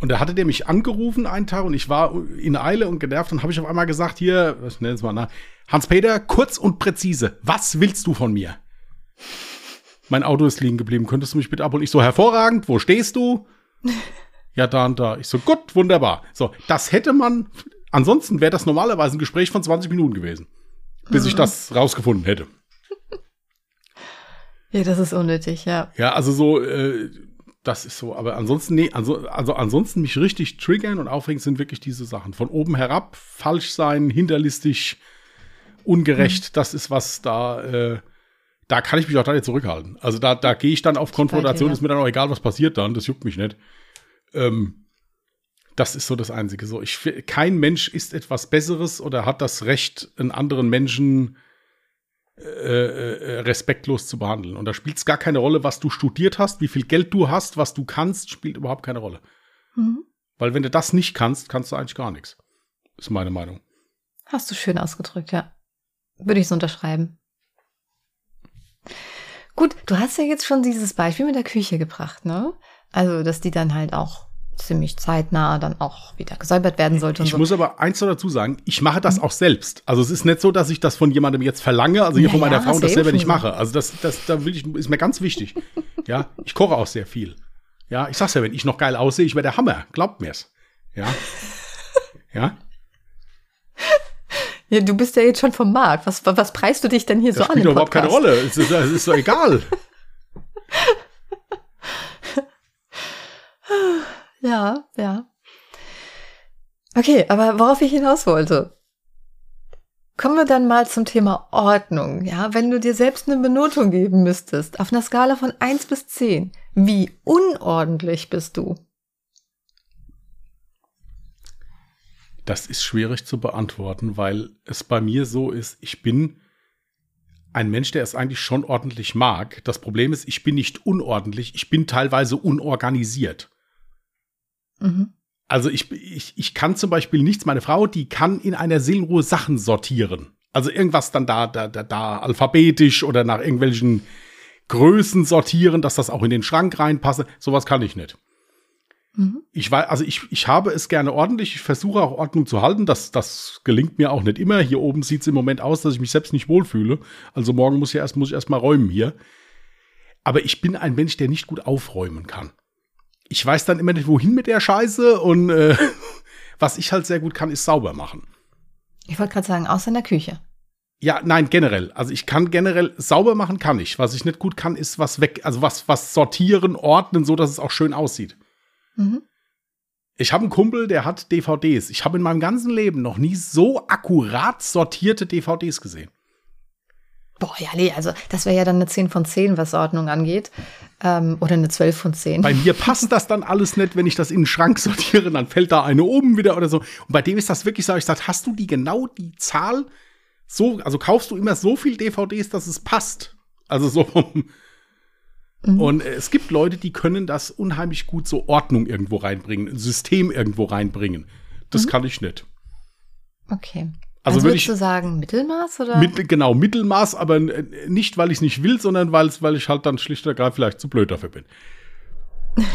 Und da hatte der mich angerufen einen Tag und ich war in Eile und genervt. Dann habe ich auf einmal gesagt, hier, was nenn es mal, na, Hans-Peter, kurz und präzise, was willst du von mir? Mein Auto ist liegen geblieben, könntest du mich bitte abholen? Ich so, hervorragend, wo stehst du? Ja, da und da. Ich so, gut, wunderbar. So, das hätte man, ansonsten wäre das normalerweise ein Gespräch von 20 Minuten gewesen, bis ich das rausgefunden hätte. Ja, das ist unnötig, ja. Ja, also so, äh, das ist so, aber ansonsten, nee, also, also ansonsten mich richtig triggern und aufregen sind wirklich diese Sachen. Von oben herab, falsch sein, hinterlistig, ungerecht, das ist was da, äh, da kann ich mich auch da nicht zurückhalten. Also da, da gehe ich dann auf Konfrontation, ist mir dann auch egal, was passiert dann, das juckt mich nicht. Ähm, das ist so das Einzige. So, ich, kein Mensch ist etwas Besseres oder hat das Recht, einen anderen Menschen äh, äh, respektlos zu behandeln. Und da spielt es gar keine Rolle, was du studiert hast, wie viel Geld du hast, was du kannst, spielt überhaupt keine Rolle. Mhm. Weil wenn du das nicht kannst, kannst du eigentlich gar nichts. Ist meine Meinung. Hast du schön ausgedrückt, ja. Würde ich so unterschreiben. Gut, du hast ja jetzt schon dieses Beispiel mit der Küche gebracht, ne? Also, dass die dann halt auch ziemlich zeitnah dann auch wieder gesäubert werden sollte Ich so. muss aber eins noch dazu sagen, ich mache das auch selbst. Also es ist nicht so, dass ich das von jemandem jetzt verlange, also hier Ja, von meiner ja, Frau das eben selber nicht mache. Also das, das, da will ich, ist mir ganz wichtig. Ja, ich koche auch sehr viel. Ja, ich sag's ja, wenn ich noch geil aussehe, ich wäre der Hammer. Glaubt mir's. Ja. Ja. Ja, du bist ja jetzt schon vom Markt. Was, was preist du dich denn hier Das so an? spielt im doch überhaupt keine? Rolle. Es ist, es ist doch egal. Ja, ja. Okay, aber worauf ich hinaus wollte. Kommen wir dann mal zum Thema Ordnung. Ja, wenn du dir selbst eine Benotung geben müsstest, auf einer Skala von 1 bis 10, wie unordentlich bist du? Das ist schwierig zu beantworten, weil es bei mir so ist, ich bin ein Mensch, der es eigentlich schon ordentlich mag. Das Problem ist, ich bin nicht unordentlich, ich bin teilweise unorganisiert. Mhm. Also ich, ich, ich kann zum Beispiel nichts, meine Frau, die kann in einer Seelenruhe Sachen sortieren. Also irgendwas dann da, da, da, da alphabetisch oder nach irgendwelchen Größen sortieren, dass das auch in den Schrank reinpasse. Sowas kann ich nicht. Mhm. Ich weiß, also ich, ich habe es gerne ordentlich. Ich versuche auch Ordnung zu halten. Das, das gelingt mir auch nicht immer. Hier oben sieht es im Moment aus, dass ich mich selbst nicht wohlfühle. Also morgen muss, ja erst, muss ich erst mal räumen hier. Aber ich bin ein Mensch, der nicht gut aufräumen kann. Ich weiß dann immer nicht, wohin mit der Scheiße. Und äh, was ich halt sehr gut kann, ist sauber machen. Ich wollte gerade sagen, außer in der Küche. Ja, nein, generell. Also ich kann generell sauber machen, kann ich. Was ich nicht gut kann, ist was weg, also was, was sortieren, ordnen, so dass es auch schön aussieht. Mhm. Ich habe einen Kumpel, der hat DVDs. Ich habe in meinem ganzen Leben noch nie so akkurat sortierte DVDs gesehen. Boah, ja, nee, also das wäre ja dann eine 10 von 10, was Ordnung angeht. Ähm, oder eine 12 von 10. Bei mir passt das dann alles nicht, wenn ich das in den Schrank sortiere, dann fällt da eine oben wieder oder so. Und bei dem ist das wirklich so, ich sage, hast du die genau die Zahl so, also kaufst du immer so viel DVDs, dass es passt? Also so mhm. Und es gibt Leute, die können das unheimlich gut so Ordnung irgendwo reinbringen, ein System irgendwo reinbringen. Das mhm. kann ich nicht. Okay. Also, also würdest ich, du sagen Mittelmaß oder? Mit, genau, Mittelmaß, aber nicht, weil ich es nicht will, sondern weil, weil ich halt dann schlicht und ergreifend vielleicht zu blöd dafür bin.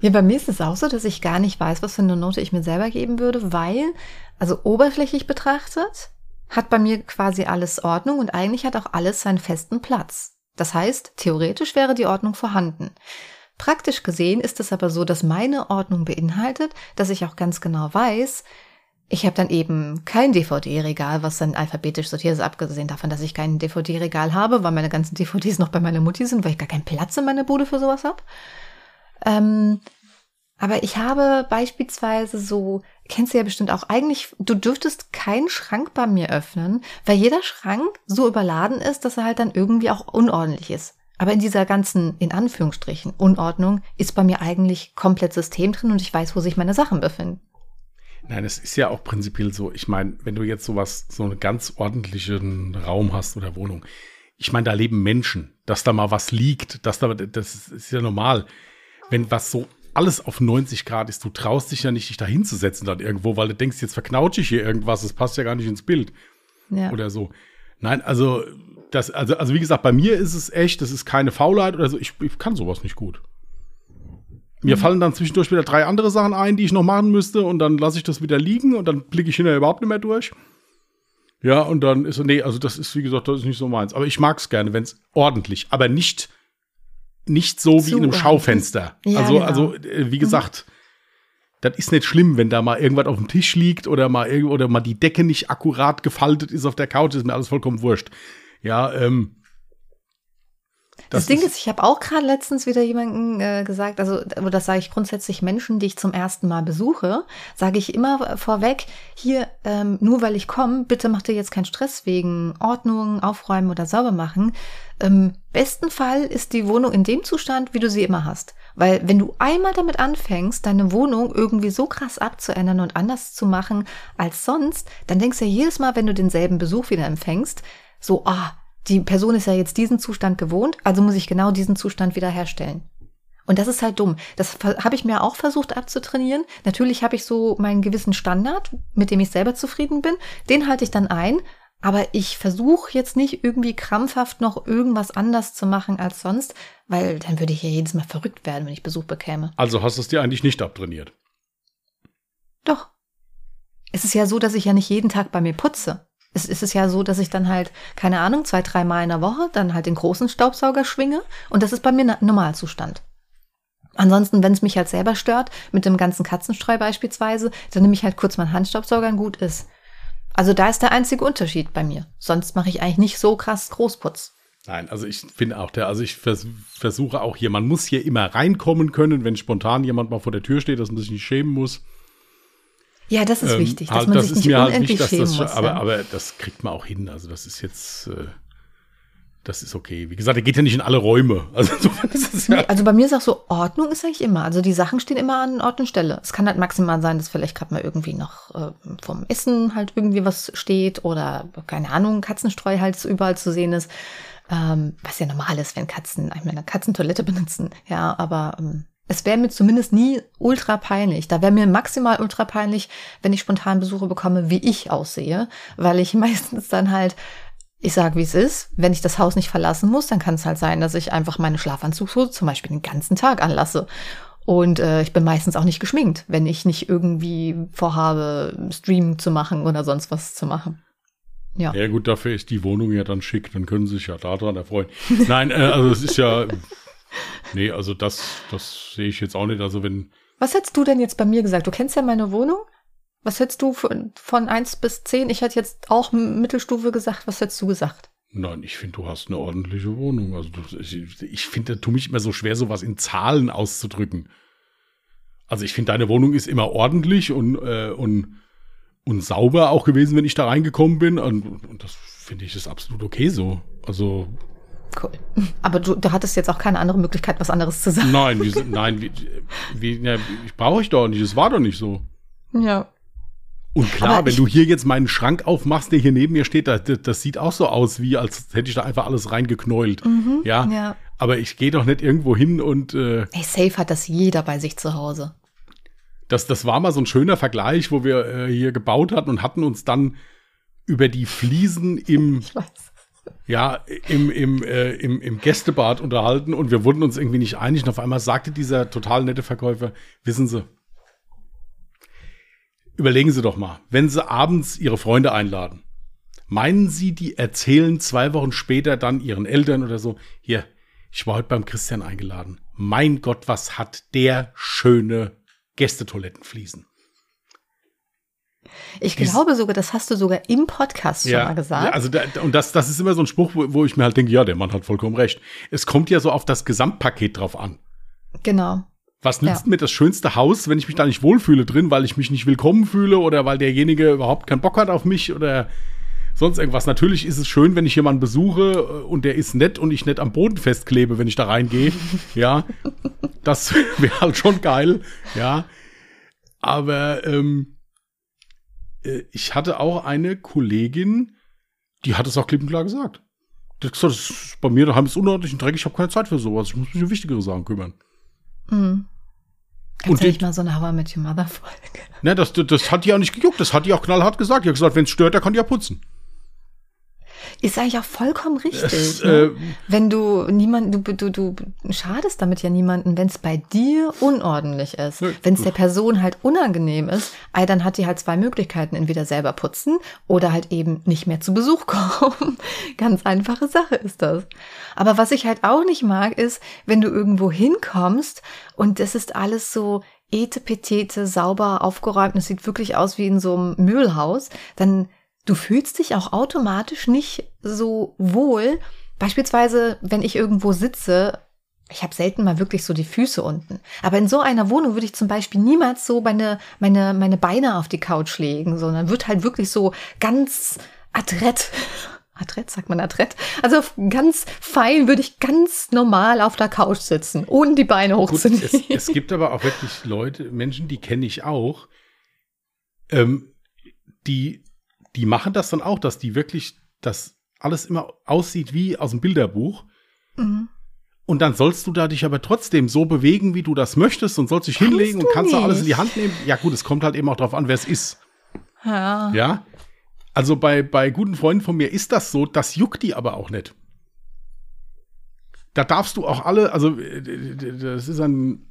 Ja, bei mir ist es auch so, dass ich gar nicht weiß, was für eine Note ich mir selber geben würde, weil, also oberflächlich betrachtet, hat bei mir quasi alles Ordnung und eigentlich hat auch alles seinen festen Platz. Das heißt, theoretisch wäre die Ordnung vorhanden. Praktisch gesehen ist es aber so, dass meine Ordnung beinhaltet, dass ich auch ganz genau weiß, ich habe dann eben kein DVD-Regal, was dann alphabetisch sortiert ist, abgesehen davon, dass ich kein DVD-Regal habe, weil meine ganzen DVDs noch bei meiner Mutti sind, weil ich gar keinen Platz in meiner Bude für sowas habe. Ähm, aber ich habe beispielsweise so, kennst du ja bestimmt auch, eigentlich, du dürftest keinen Schrank bei mir öffnen, weil jeder Schrank so überladen ist, dass er halt dann irgendwie auch unordentlich ist. Aber in dieser ganzen, in Anführungsstrichen, Unordnung ist bei mir eigentlich komplett System drin und ich weiß, wo sich meine Sachen befinden. Nein, es ist ja auch prinzipiell so. Ich meine, wenn du jetzt sowas, so einen ganz ordentlichen Raum hast oder Wohnung, ich meine, da leben Menschen, dass da mal was liegt, dass da, das ist ja normal. Wenn was so alles auf 90 Grad ist, du traust dich ja nicht, dich da hinzusetzen dann irgendwo, weil du denkst, jetzt verknautsche ich hier irgendwas, das passt ja gar nicht ins Bild. Ja. Oder so. Nein, also, das, also, also wie gesagt, bei mir ist es echt, das ist keine Faulheit oder so. Ich, ich kann sowas nicht gut. Mir mhm. fallen dann zwischendurch wieder drei andere Sachen ein, die ich noch machen müsste und dann lasse ich das wieder liegen und dann blicke ich hinterher überhaupt nicht mehr durch. Ja, und dann ist, nee, also das ist, wie gesagt, das ist nicht so meins. Aber ich mag es gerne, wenn es ordentlich, aber nicht, nicht so wie in einem Schaufenster. Ja, also, genau. also, äh, wie gesagt, mhm. das ist nicht schlimm, wenn da mal irgendwas auf dem Tisch liegt oder mal, oder mal die Decke nicht akkurat gefaltet ist auf der Couch, ist mir alles vollkommen wurscht. Ja, ähm, das, das Ding ist, ich habe auch gerade letztens wieder jemanden äh, gesagt, also das sage ich grundsätzlich Menschen, die ich zum ersten Mal besuche, sage ich immer vorweg, hier, ähm, nur weil ich komme, bitte mach dir jetzt keinen Stress wegen Ordnung, Aufräumen oder sauber machen. Im besten Fall ist die Wohnung in dem Zustand, wie du sie immer hast. Weil wenn du einmal damit anfängst, deine Wohnung irgendwie so krass abzuändern und anders zu machen als sonst, dann denkst du ja jedes Mal, wenn du denselben Besuch wieder empfängst, so, ah, die Person ist ja jetzt diesen Zustand gewohnt, also muss ich genau diesen Zustand wiederherstellen. Und das ist halt dumm. Das habe ich mir auch versucht abzutrainieren. Natürlich habe ich so meinen gewissen Standard, mit dem ich selber zufrieden bin. Den halte ich dann ein. Aber ich versuche jetzt nicht irgendwie krampfhaft noch irgendwas anders zu machen als sonst, weil dann würde ich ja jedes Mal verrückt werden, wenn ich Besuch bekäme. Also hast du es dir eigentlich nicht abtrainiert? Doch. Es ist ja so, dass ich ja nicht jeden Tag bei mir putze es ist es ja so, dass ich dann halt, keine Ahnung, zwei, drei Mal in der Woche dann halt den großen Staubsauger schwinge. Und das ist bei mir Normalzustand. Ansonsten, wenn es mich halt selber stört, mit dem ganzen Katzenstreu beispielsweise, dann nehme ich halt kurz meinen Handstaubsauger und gut ist. Also da ist der einzige Unterschied bei mir. Sonst mache ich eigentlich nicht so krass Großputz. Nein, also ich finde auch der, also ich vers versuche auch hier, man muss hier immer reinkommen können, wenn spontan jemand mal vor der Tür steht, dass man sich nicht schämen muss. Ja, das ist ähm, wichtig, dass halt, man das sich nicht halt unendlich halt wichtig, schämen muss. Aber, ja. aber das kriegt man auch hin. Also das ist jetzt, äh, das ist okay. Wie gesagt, er geht ja nicht in alle Räume. Also, ist es ja nee, also bei mir ist auch so, Ordnung ist eigentlich immer. Also die Sachen stehen immer an Ort und Stelle. Es kann halt maximal sein, dass vielleicht gerade mal irgendwie noch äh, vom Essen halt irgendwie was steht oder, keine Ahnung, Katzenstreu halt überall zu sehen ist. Ähm, was ja normal ist, wenn Katzen eine Katzentoilette benutzen. Ja, aber ähm, es wäre mir zumindest nie ultra peinlich. Da wäre mir maximal ultra peinlich, wenn ich spontan Besuche bekomme, wie ich aussehe, weil ich meistens dann halt, ich sage, wie es ist, wenn ich das Haus nicht verlassen muss, dann kann es halt sein, dass ich einfach meine Schlafanzugshose zum Beispiel den ganzen Tag anlasse. Und äh, ich bin meistens auch nicht geschminkt, wenn ich nicht irgendwie vorhabe, Stream zu machen oder sonst was zu machen. Ja. ja, gut, dafür ist die Wohnung ja dann schick, dann können Sie sich ja daran erfreuen. Nein, äh, also es ist ja, Nee, also das, das sehe ich jetzt auch nicht. Also wenn. Was hättest du denn jetzt bei mir gesagt? Du kennst ja meine Wohnung. Was hättest du von, von 1 bis 10? Ich hätte jetzt auch Mittelstufe gesagt. Was hättest du gesagt? Nein, ich finde, du hast eine ordentliche Wohnung. Also du, ich, ich finde, da tue mich immer so schwer, sowas in Zahlen auszudrücken. Also ich finde, deine Wohnung ist immer ordentlich und, äh, und, und sauber auch gewesen, wenn ich da reingekommen bin. Und, und das finde ich das absolut okay so. Also. Cool. Aber du, du hattest jetzt auch keine andere Möglichkeit, was anderes zu sagen. Nein, wie, nein, wie, wie, ja, ich brauche ich doch nicht. Es war doch nicht so. Ja. Und klar, Aber wenn ich- du hier jetzt meinen Schrank aufmachst, der hier neben mir steht, das, das, sieht auch so aus, wie als hätte ich da einfach alles reingeknäult. ja? Mhm. ja. Aber ich gehe doch nicht irgendwo hin und äh, Ey, safe hat das jeder bei sich zu Hause. das, das war mal so ein schöner Vergleich, wo wir äh, hier gebaut hatten und hatten uns dann über die Fliesen im, Ich weiß. Ja, im, im, äh, im, im Gästebad unterhalten und wir wurden uns irgendwie nicht einig. Und auf einmal sagte dieser total nette Verkäufer, wissen Sie, überlegen Sie doch mal, wenn Sie abends Ihre Freunde einladen, meinen Sie, die erzählen zwei Wochen später dann ihren Eltern oder so, hier, ich war heute beim Christian eingeladen. Mein Gott, was hat der schöne Gästetoilettenfliesen. Ich glaube sogar, das hast du sogar im Podcast schon mal gesagt. Ja, also da, und das, das ist immer so ein Spruch, wo, wo ich mir halt denke, ja, der Mann hat vollkommen recht. Es kommt ja so auf das Gesamtpaket drauf an. genau. Was nützt Ja. mir das schönste Haus, wenn ich mich da nicht wohlfühle drin, weil ich mich nicht willkommen fühle oder weil derjenige überhaupt keinen Bock hat auf mich oder sonst irgendwas. Natürlich ist es schön, wenn ich jemanden besuche äh, und der ist nett und ich nicht am Boden festklebe, wenn ich da reingehe. ja, das wäre halt schon geil. Ja, aber ähm, äh, ich hatte auch eine Kollegin, die hat es auch klipp und klar gesagt. Die hat gesagt, das ist bei mir daheim ist unordentlich und dreckig, ich habe keine Zeit für sowas. Ich muss mich um wichtigere Sachen kümmern. Mhm. Und Kannst nicht mal so eine I Met Your Mother Folge? Ne, das, das, das hat die auch nicht gejuckt. Das hat die auch knallhart gesagt. Die hat gesagt, wenn es stört, der kann die ja putzen. Ist eigentlich auch vollkommen richtig. Es, ne? äh, wenn du niemanden, du, du, du schadest damit ja niemanden, wenn es bei dir unordentlich ist. Nö. Wenn es der Person halt unangenehm ist, ey, dann hat die halt zwei Möglichkeiten, entweder selber putzen oder halt eben nicht mehr zu Besuch kommen. Ganz einfache Sache ist das. Aber was ich halt auch nicht mag, ist, wenn du irgendwo hinkommst und das ist alles so etepetete, sauber aufgeräumt, es sieht wirklich aus wie in so einem Möbelhaus, dann du fühlst dich auch automatisch nicht so wohl. Beispielsweise, wenn ich irgendwo sitze, ich habe selten mal wirklich so die Füße unten. Aber in so einer Wohnung würde ich zum Beispiel niemals so meine, meine, meine Beine auf die Couch legen, sondern wird halt wirklich so ganz adrett. Adrett, sagt man adrett? Also ganz fein würde ich ganz normal auf der Couch sitzen, ohne die Beine gut, hochzunehmen. es, es gibt aber auch wirklich Leute, Menschen, die kenne ich auch, ähm, die, die machen das dann auch, dass die wirklich, dass alles immer aussieht wie aus dem Bilderbuch. Mhm. Und dann sollst du da dich aber trotzdem so bewegen, wie du das möchtest und sollst dich Kannst hinlegen und kannst da alles in die. Hand nehmen. Ja gut, es kommt halt eben auch drauf an, wer es ist. Ja. Ja. Also bei, bei guten Freunden von mir ist das so, das juckt die aber auch nicht. Da darfst du auch alle, also äh, das ist ein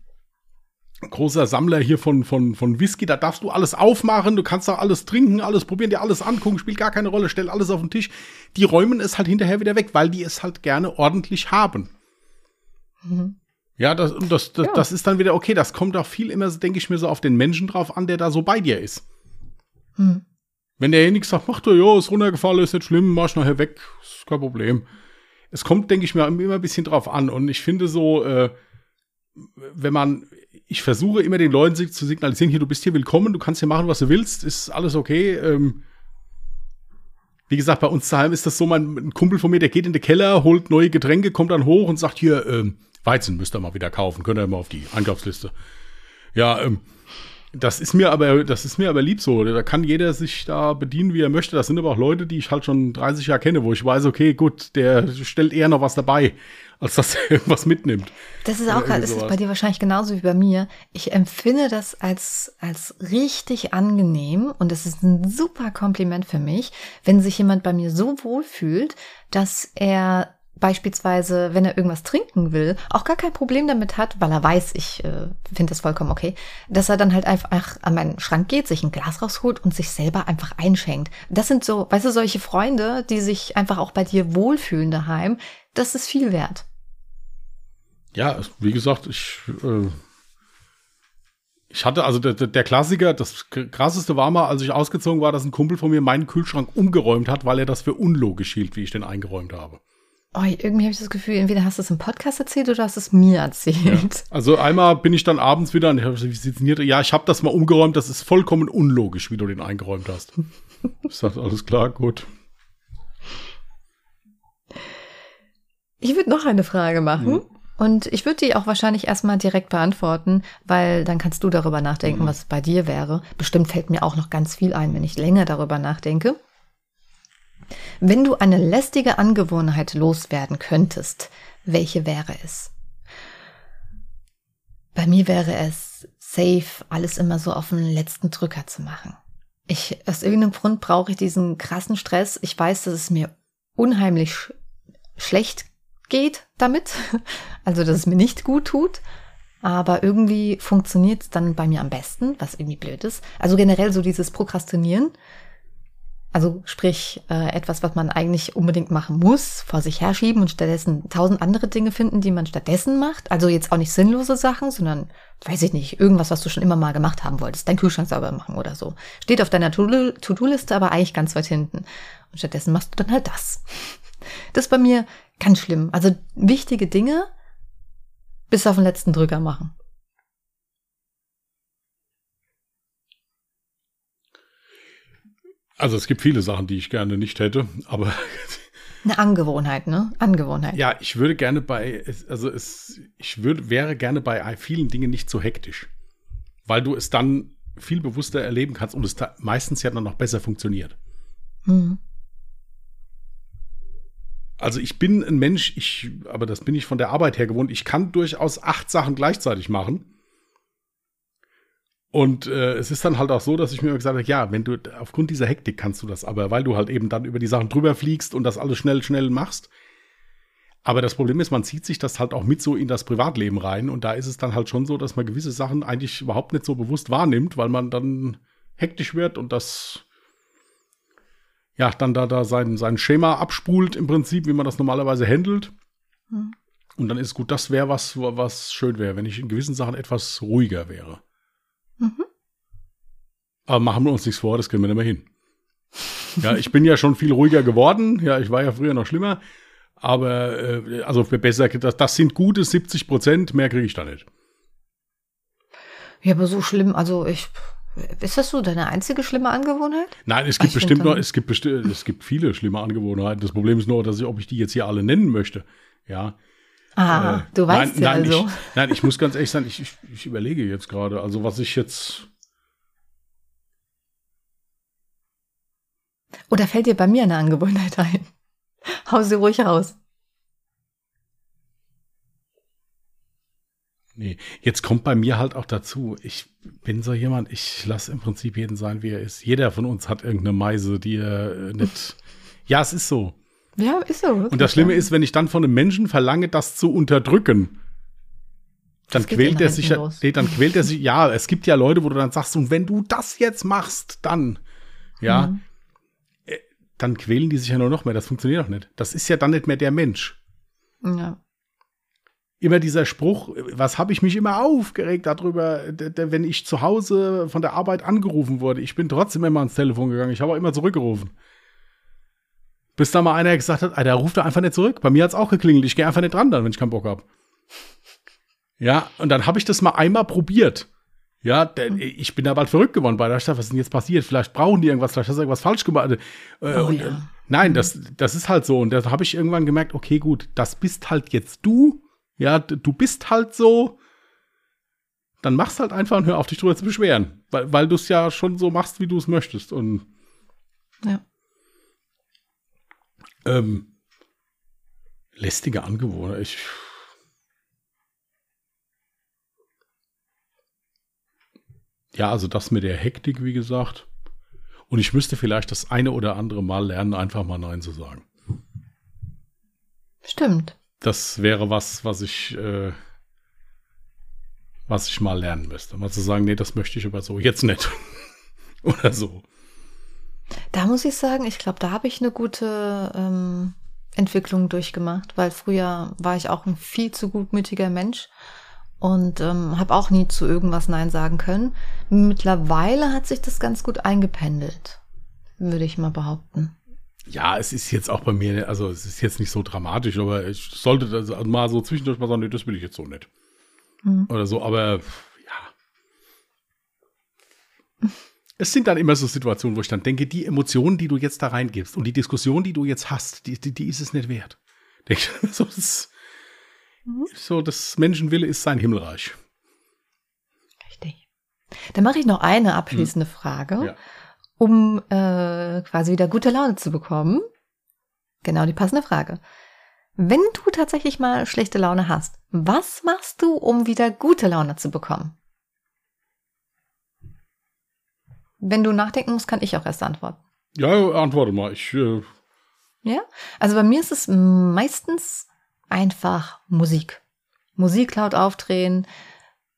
großer Sammler hier von, von, von Whisky, da darfst du alles aufmachen, du kannst auch alles trinken, alles probieren, dir alles angucken, spielt gar keine Rolle, stell alles auf den Tisch. Die räumen es halt hinterher wieder weg, weil die es halt gerne ordentlich haben. Mhm. Ja, das, das, das, Ja. das ist dann wieder okay. Das kommt auch viel immer, denke ich mir, so auf den Menschen drauf an, der da so bei dir ist. Hm. Wenn derjenige sagt, mach du, jo, ist runtergefallen, ist nicht schlimm, mach ich nachher weg, ist kein Problem. Es kommt, denke ich mir, immer ein bisschen drauf an. Und ich finde so, äh, wenn man, ich versuche immer den Leuten zu signalisieren, hier, du bist hier willkommen, du kannst hier machen, was du willst, ist alles okay. Ähm, wie gesagt, bei uns daheim ist das so, mein ein Kumpel von mir, der geht in den Keller, holt neue Getränke, kommt dann hoch und sagt, hier, ähm, Weizen müsst ihr mal wieder kaufen, könnt ihr mal auf die Einkaufsliste. Ja, ähm, das ist mir aber, das ist mir aber lieb so. Da kann jeder sich da bedienen, wie er möchte. Das sind aber auch Leute, die ich halt schon 30 Jahre kenne, wo ich weiß, okay, gut, der stellt eher noch was dabei, als dass er irgendwas mitnimmt. Das ist auch gerade, das ist bei dir wahrscheinlich genauso wie bei mir. Ich empfinde das als, als richtig angenehm und es ist ein super Kompliment für mich, wenn sich jemand bei mir so wohl fühlt, dass er beispielsweise, wenn er irgendwas trinken will, auch gar kein Problem damit hat, weil er weiß, ich äh, finde das vollkommen okay, dass er dann halt einfach an meinen Schrank geht, sich ein Glas rausholt und sich selber einfach einschenkt. Das sind so, weißt du, solche Freunde, die sich einfach auch bei dir wohlfühlen daheim. Das ist viel wert. Ja, wie gesagt, ich, äh, ich hatte, also der, der Klassiker, das krasseste war mal, als ich ausgezogen war, dass ein Kumpel von mir meinen Kühlschrank umgeräumt hat, weil er das für unlogisch hielt, wie ich den eingeräumt habe. Oh, irgendwie habe ich das Gefühl, entweder hast du es im Podcast erzählt oder hast du es mir erzählt. Also einmal bin ich dann abends wieder und ich hier? Ja, ich habe das mal umgeräumt, das ist vollkommen unlogisch, wie du den eingeräumt hast. Ich sagte, alles klar, gut. Ich würde noch eine Frage machen. Mhm. Und ich würde die auch wahrscheinlich erstmal direkt beantworten, weil dann kannst du darüber nachdenken, mhm. was bei dir wäre. Bestimmt fällt mir auch noch ganz viel ein, wenn ich länger darüber nachdenke. Wenn du eine lästige Angewohnheit loswerden könntest, welche wäre es? Bei mir wäre es safe, alles immer so auf den letzten Drücker zu machen. Ich, aus irgendeinem Grund brauche ich diesen krassen Stress. Ich weiß, dass es mir unheimlich sch schlecht geht damit. Also, dass es mir nicht gut tut. Aber irgendwie funktioniert es dann bei mir am besten, was irgendwie blöd ist. Also generell so dieses Prokrastinieren. Also sprich, äh, etwas, was man eigentlich unbedingt machen muss, vor sich herschieben und stattdessen tausend andere Dinge finden, die man stattdessen macht. Also jetzt auch nicht sinnlose Sachen, sondern, weiß ich nicht, irgendwas, was du schon immer mal gemacht haben wolltest. Dein Kühlschrank sauber machen oder so. Steht auf deiner To-Do-Liste, aber eigentlich ganz weit hinten. Und stattdessen machst du dann halt das. Das ist bei mir ganz schlimm. Also wichtige Dinge bis auf den letzten Drücker machen. Also es gibt viele Sachen, die ich gerne nicht hätte, aber eine Angewohnheit, ne? Angewohnheit. Ja, ich würde gerne bei, also es, ich würde, wäre gerne bei vielen Dingen nicht so hektisch, weil du es dann viel bewusster erleben kannst und es meistens ja dann noch besser funktioniert. Hm. Also ich bin ein Mensch, ich, aber das bin ich von der Arbeit her gewohnt. Ich kann durchaus acht Sachen gleichzeitig machen. Und äh, es ist dann halt auch so, dass ich mir gesagt habe, ja, wenn du aufgrund dieser Hektik kannst du das, aber weil du halt eben dann über die Sachen drüber fliegst und das alles schnell, schnell machst. Aber das Problem ist, man zieht sich das halt auch mit so in das Privatleben rein und da ist es dann halt schon so, dass man gewisse Sachen eigentlich überhaupt nicht so bewusst wahrnimmt, weil man dann hektisch wird und das ja, dann da, da sein, sein Schema abspult im Prinzip, wie man das normalerweise handelt. Hm. Und dann ist gut, das wäre was, was schön wäre, wenn ich in gewissen Sachen etwas ruhiger wäre. Mhm. Aber machen wir uns nichts vor, das kriegen wir nicht mehr hin. Ja, ich bin ja schon viel ruhiger geworden. Ja, ich war ja früher noch schlimmer. Aber äh, also besser, das, das sind gute 70 Prozent, mehr kriege ich da nicht. Ja, aber so schlimm, also ich ist das so deine einzige schlimme Angewohnheit? Nein, es gibt ich bestimmt noch, es gibt bestimmt, es gibt viele schlimme Angewohnheiten. Das Problem ist nur, dass ich, ob ich die jetzt hier alle nennen möchte. Ja. Ah, äh, du weißt nein, ja nein, also. Ich, nein, ich muss ganz ehrlich sagen, ich, ich, ich überlege jetzt gerade, also was ich jetzt. Oder fällt dir bei mir eine Angewohnheit ein? Hau sie ruhig raus. Nee, jetzt kommt bei mir halt auch dazu, ich bin so jemand, ich lasse im Prinzip jeden sein, wie er ist. Jeder von uns hat irgendeine Meise, die er äh, nicht. ja, es ist so. Ja, ist so. Und das Schlimme ist, wenn ich dann von einem Menschen verlange, das zu unterdrücken, dann quält er sich ja, nee, dann quält er sich, ja, es gibt ja Leute, wo du dann sagst, und wenn du das jetzt machst, dann, ja, mhm. Äh, dann quälen die sich ja nur noch mehr. Das funktioniert doch nicht. Das ist ja dann nicht mehr der Mensch. Ja immer dieser Spruch, was habe ich mich immer aufgeregt darüber, wenn ich zu Hause von der Arbeit angerufen wurde. Ich bin trotzdem immer ans Telefon gegangen. Ich habe auch immer zurückgerufen. Bis da mal einer gesagt hat, Alter, ruft er einfach nicht zurück. Bei mir hat es auch geklingelt. Ich gehe einfach nicht dran dann, wenn ich keinen Bock habe. Ja, und dann habe ich das mal einmal probiert. Ja, der, ich bin da bald verrückt geworden bei der Stadt. Was ist denn jetzt passiert? Vielleicht brauchen die irgendwas, vielleicht hast du irgendwas falsch gemacht. Äh, oh, und, ja. Nein, das, das ist halt so. Und da habe ich irgendwann gemerkt, okay, gut, das bist halt jetzt du ja, du bist halt so. Dann machst halt einfach und hör auf, dich drüber zu beschweren. Weil, weil du es ja schon so machst, wie du es möchtest. Und ja. Ähm, lästige Angewohnheit. Ich. Ja, also das mit der Hektik, wie gesagt. Und ich müsste vielleicht das eine oder andere Mal lernen, einfach mal Nein zu sagen. Stimmt das wäre was, was ich, äh, was ich mal lernen müsste. Mal zu sagen, nee, das möchte ich aber so jetzt nicht. Oder so. Da muss ich sagen, ich glaube, da habe ich eine gute ähm, Entwicklung durchgemacht, weil früher war ich auch ein viel zu gutmütiger Mensch und ähm, habe auch nie zu irgendwas Nein sagen können. Mittlerweile hat sich das ganz gut eingependelt, würde ich mal behaupten. Ja, es ist jetzt auch bei mir, also es ist jetzt nicht so dramatisch, aber ich sollte das mal so zwischendurch mal sagen, nee, das will ich jetzt so nicht. Mhm. Oder so, aber ja. es sind dann immer so Situationen, wo ich dann denke, die Emotionen, die du jetzt da reingibst und die Diskussion, die du jetzt hast, die, die, die ist es nicht wert. so, das, mhm. so, das Menschenwille ist sein Himmelreich. Richtig. Dann mache ich noch eine abschließende mhm. Frage, ja. Um äh, quasi wieder gute Laune zu bekommen. Genau die passende Frage. Wenn du tatsächlich mal schlechte Laune hast, was machst du, um wieder gute Laune zu bekommen? Wenn du nachdenken musst, kann ich auch erst antworten. Ja, antworte mal. Ich, äh ja, also bei mir ist es meistens einfach Musik. Musik laut aufdrehen,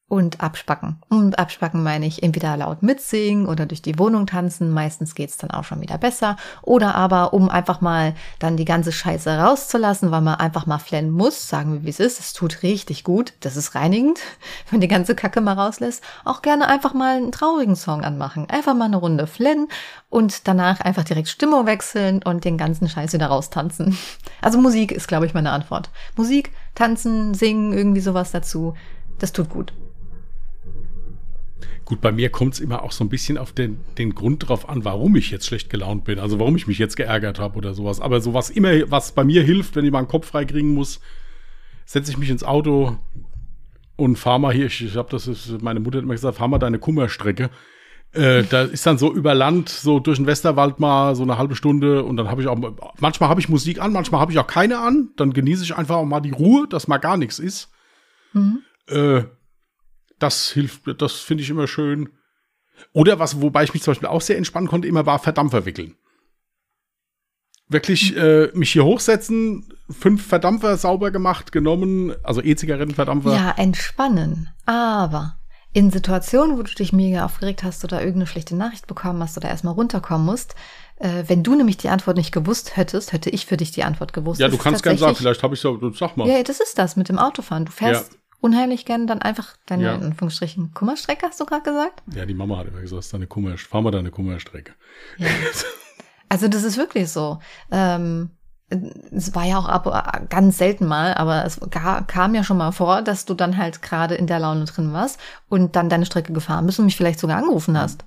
und abspacken. Und abspacken meine ich entweder laut mitsingen oder durch die Wohnung tanzen. Meistens geht's dann auch schon wieder besser. Oder aber, um einfach mal dann die ganze Scheiße rauszulassen, weil man einfach mal flennen muss, sagen wir wie es ist. Es tut richtig gut. Das ist reinigend, wenn die ganze Kacke mal rauslässt. Auch gerne einfach mal einen traurigen Song anmachen. Einfach mal eine Runde flennen und danach einfach direkt Stimmung wechseln und den ganzen Scheiß wieder raustanzen. Also Musik ist, glaube ich, meine Antwort. Musik, tanzen, singen, irgendwie sowas dazu. Das tut gut. Gut, bei mir kommt es immer auch so ein bisschen auf den, den Grund drauf an, warum ich jetzt schlecht gelaunt bin. Also warum ich mich jetzt geärgert habe oder sowas. Aber sowas immer, was bei mir hilft, wenn ich mal einen Kopf freikriegen muss, setze ich mich ins Auto und fahre mal hier. Ich, ich habe das, ist, meine Mutter hat immer gesagt, fahr mal deine Kummerstrecke. Äh, da ist dann so über Land, so durch den Westerwald mal so eine halbe Stunde und dann habe ich auch, manchmal habe ich Musik an, manchmal habe ich auch keine an. Dann genieße ich einfach auch mal die Ruhe, dass mal gar nichts ist. Mhm. Äh, das hilft, das finde ich immer schön. Oder was, wobei ich mich zum Beispiel auch sehr entspannen konnte, immer war Verdampfer wickeln. Wirklich äh, mich hier hochsetzen, fünf Verdampfer sauber gemacht, genommen, also E-Zigarettenverdampfer. Ja, entspannen. Aber in Situationen, wo du dich mega aufgeregt hast oder irgendeine schlechte Nachricht bekommen hast oder erstmal runterkommen musst, äh, wenn du nämlich die Antwort nicht gewusst hättest, hätte ich für dich die Antwort gewusst. Ja, du kannst gerne sagen, vielleicht habe ich so, sag mal. Ja, das ist das mit dem Autofahren. Du fährst ja unheimlich gern dann einfach deine, ja. in Anführungsstrichen, Kummerstrecke, hast du gerade gesagt? Ja, die Mama hat immer gesagt, deine Kummer, fahr mal deine Kummerstrecke. Ja. also das ist wirklich so. Ähm, es war ja auch ab, ganz selten mal, aber es kam ja schon mal vor, dass du dann halt gerade in der Laune drin warst und dann deine Strecke gefahren bist und mich vielleicht sogar angerufen hast.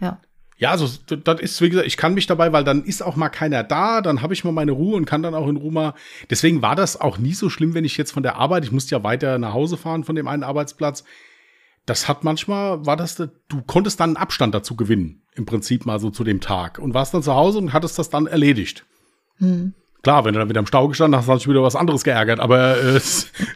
Ja. Ja, also das ist, wie gesagt, ich kann mich dabei, weil dann ist auch mal keiner da, dann habe ich mal meine Ruhe und kann dann auch in Ruhe mal. Deswegen war das auch nie so schlimm, wenn ich jetzt von der Arbeit, ich musste ja weiter nach Hause fahren von dem einen Arbeitsplatz. Das hat manchmal, war das, du konntest dann einen Abstand dazu gewinnen, im Prinzip mal so zu dem Tag. Und warst dann zu Hause und hattest das dann erledigt. Hm. Klar, wenn du dann wieder im Stau gestanden hast, hast du dich wieder was anderes geärgert, aber äh,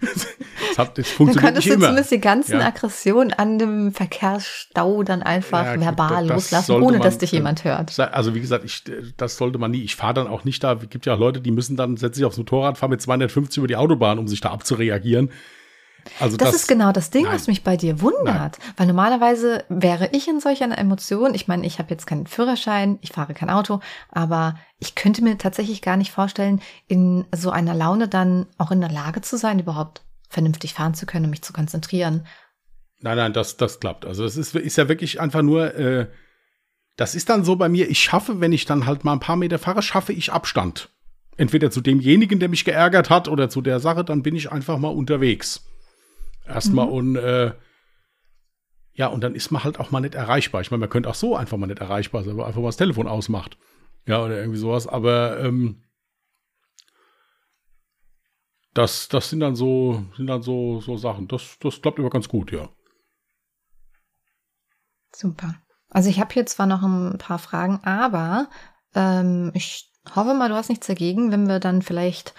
Das, hat, das funktioniert könntest nicht du zumindest die ganzen ja. Aggressionen an dem Verkehrsstau dann einfach ja, verbal das loslassen, ohne man, dass dich jemand hört. Also wie gesagt, ich, das sollte man nie. Ich fahre dann auch nicht da. Es gibt ja auch Leute, die müssen dann, setzen sich aufs Motorrad, fahren mit 250 über die Autobahn, um sich da abzureagieren. Also das, das, ist genau das Ding, nein. was mich bei dir wundert. Nein. Weil normalerweise wäre ich in solch einer Emotion, ich meine, ich habe jetzt keinen Führerschein, ich fahre kein Auto, aber ich könnte mir tatsächlich gar nicht vorstellen, in so einer Laune dann auch in der Lage zu sein, überhaupt vernünftig fahren zu können mich zu konzentrieren. Nein, nein, das, das klappt. Also es ist, ist ja wirklich einfach nur, äh, das ist dann so bei mir, ich schaffe, wenn ich dann halt mal ein paar Meter fahre, schaffe ich Abstand. Entweder zu demjenigen, der mich geärgert hat, oder zu der Sache, dann bin ich einfach mal unterwegs. Erstmal mhm. und äh, ja, und dann ist man halt auch mal nicht erreichbar. Ich meine, man könnte auch so einfach mal nicht erreichbar sein, weil einfach mal das Telefon ausmacht. Ja, oder irgendwie sowas. Aber ähm, das, das sind dann so, sind dann so, so Sachen. Das, das klappt immer ganz gut, ja. Super. Also ich habe hier zwar noch ein paar Fragen, aber ähm, ich hoffe mal, du hast nichts dagegen, wenn wir dann vielleicht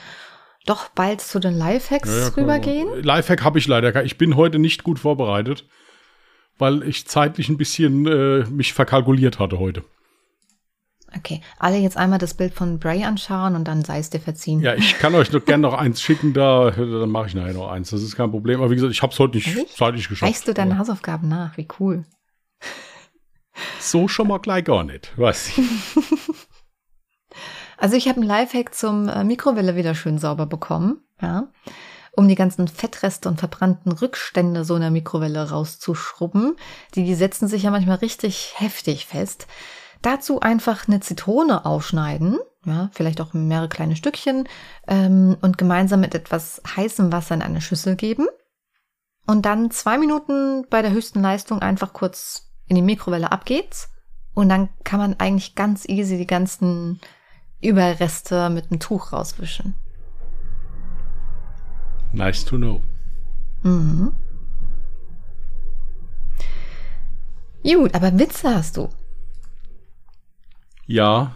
doch bald zu den Lifehacks ja, ja, rübergehen. Lifehack habe ich leider. Ich bin heute nicht gut vorbereitet, weil ich zeitlich ein bisschen äh, mich verkalkuliert hatte heute. Okay, alle jetzt einmal das Bild von Bray anschauen und dann sei es dir verziehen. Ja, ich kann euch noch gerne noch eins schicken, da dann mache ich nachher noch eins. Das ist kein Problem. Aber wie gesagt, ich habe es heute nicht Ehrlich? zeitlich geschafft. Weißt du deine Hausaufgaben nach? Wie cool. So schon mal gleich gar nicht, weiß ich. Also ich habe einen Lifehack zum äh, Mikrowelle wieder schön sauber bekommen, ja, um die ganzen Fettreste und verbrannten Rückstände so in der Mikrowelle rauszuschrubben. Die, die setzen sich ja manchmal richtig heftig fest. Dazu einfach eine Zitrone aufschneiden, ja, vielleicht auch mehrere kleine Stückchen ähm, und gemeinsam mit etwas heißem Wasser in eine Schüssel geben. Und dann zwei Minuten bei der höchsten Leistung einfach kurz in die Mikrowelle abgeht's. Und dann kann man eigentlich ganz easy die ganzen Überreste mit einem Tuch rauswischen. Nice to know. Mhm. Gut, aber Witze hast du. Ja.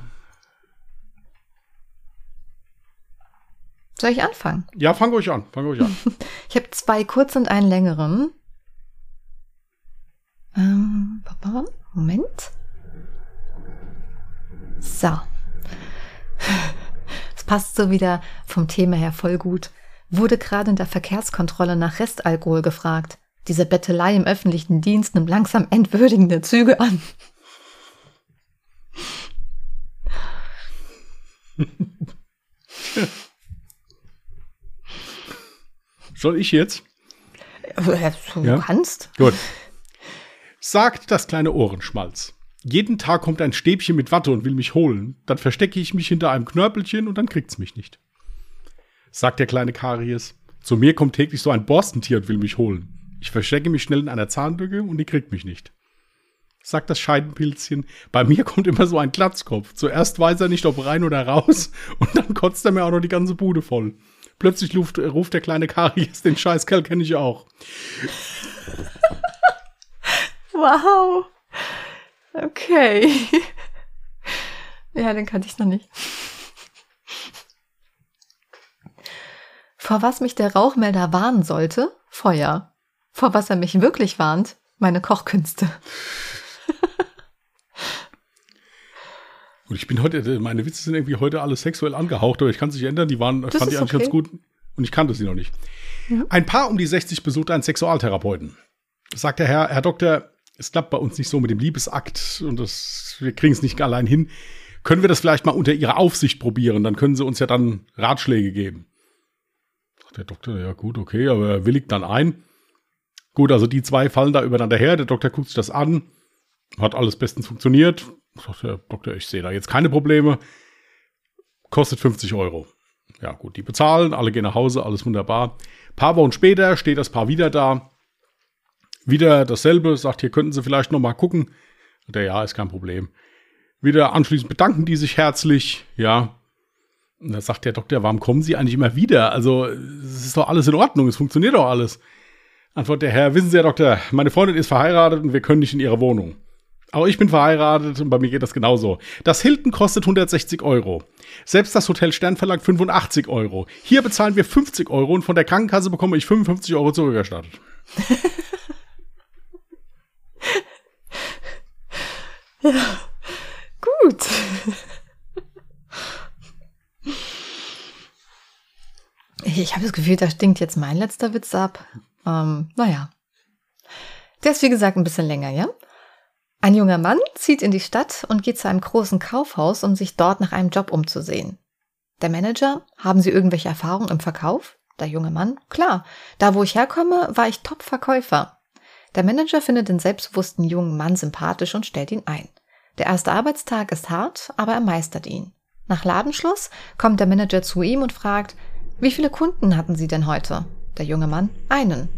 Soll ich anfangen? Ja, fang ruhig an. Fang ruhig an. Ich habe zwei kurz und einen längeren. Ähm, Moment. So. Es passt so wieder vom Thema her voll gut. Wurde gerade in der Verkehrskontrolle nach Restalkohol gefragt. Diese Bettelei im öffentlichen Dienst nimmt langsam entwürdigende Züge an. Soll ich jetzt? Du Ja. kannst. Gut. Sagt das kleine Ohrenschmalz. Jeden Tag kommt ein Stäbchen mit Watte und will mich holen. Dann verstecke ich mich hinter einem Knörpelchen und dann kriegt's mich nicht. Sagt der kleine Karies. Zu mir kommt täglich so ein Borstentier und will mich holen. Ich verstecke mich schnell in einer Zahnlücke und die kriegt mich nicht. Sagt das Scheidenpilzchen. Bei mir kommt immer so ein Glatzkopf. Zuerst weiß er nicht, ob rein oder raus und dann kotzt er mir auch noch die ganze Bude voll. Plötzlich ruft, ruft der kleine Karies, den Scheißkerl kenne ich auch. Wow. Okay. Ja, den kannte ich noch nicht. Vor was mich der Rauchmelder warnen sollte? Feuer. Vor was er mich wirklich warnt? Meine Kochkünste. Und ich bin heute, meine Witze sind irgendwie heute alle sexuell angehaucht, aber ich kann es nicht ändern. Die waren, Das fand ich eigentlich okay. ganz gut. Und ich kannte sie noch nicht. Ein Paar um die 60 besucht einen Sexualtherapeuten. Sagt der Herr, Herr Doktor, es klappt bei uns nicht so mit dem Liebesakt und das, wir kriegen es nicht allein hin. Können wir das vielleicht mal unter Ihrer Aufsicht probieren? Dann können Sie uns ja dann Ratschläge geben. Sagt der Doktor, ja gut, okay, aber er willigt dann ein. Gut, also die zwei fallen da übereinander her. Der Doktor guckt sich das an. Hat alles bestens funktioniert. Sagt der Doktor, ich sehe da jetzt keine Probleme. Kostet 50 Euro. Ja, gut, die bezahlen, alle gehen nach Hause, alles wunderbar. paar Wochen später steht das Paar wieder da. Wieder dasselbe, sagt, hier könnten Sie vielleicht noch mal gucken. Der, ja, ist kein Problem. Wieder anschließend bedanken die sich herzlich, ja. Und da sagt der Doktor, warum kommen Sie eigentlich immer wieder? Also, es ist doch alles in Ordnung, es funktioniert doch alles. Antwortet der Herr, wissen Sie, Herr Doktor, meine Freundin ist verheiratet und wir können nicht in ihre Wohnung. Auch ich bin verheiratet und bei mir geht das genauso. Das Hilton kostet 160 Euro. Selbst das Hotel Stern verlangt 85 Euro. Hier bezahlen wir 50 Euro und von der Krankenkasse bekomme ich 55 Euro zurückerstattet. Gut. Ich, ich habe das Gefühl, da stinkt jetzt mein letzter Witz ab. Ähm, naja. Der ist wie gesagt ein bisschen länger, ja? Ein junger Mann zieht in die Stadt und geht zu einem großen Kaufhaus, um sich dort nach einem Job umzusehen. Der Manager, haben Sie irgendwelche Erfahrungen im Verkauf? Der junge Mann, klar. Da wo ich herkomme, war ich Top-Verkäufer. Der Manager findet den selbstbewussten jungen Mann sympathisch und stellt ihn ein. Der erste Arbeitstag ist hart, aber er meistert ihn. Nach Ladenschluss kommt der Manager zu ihm und fragt, wie viele Kunden hatten Sie denn heute? Der junge Mann, einen.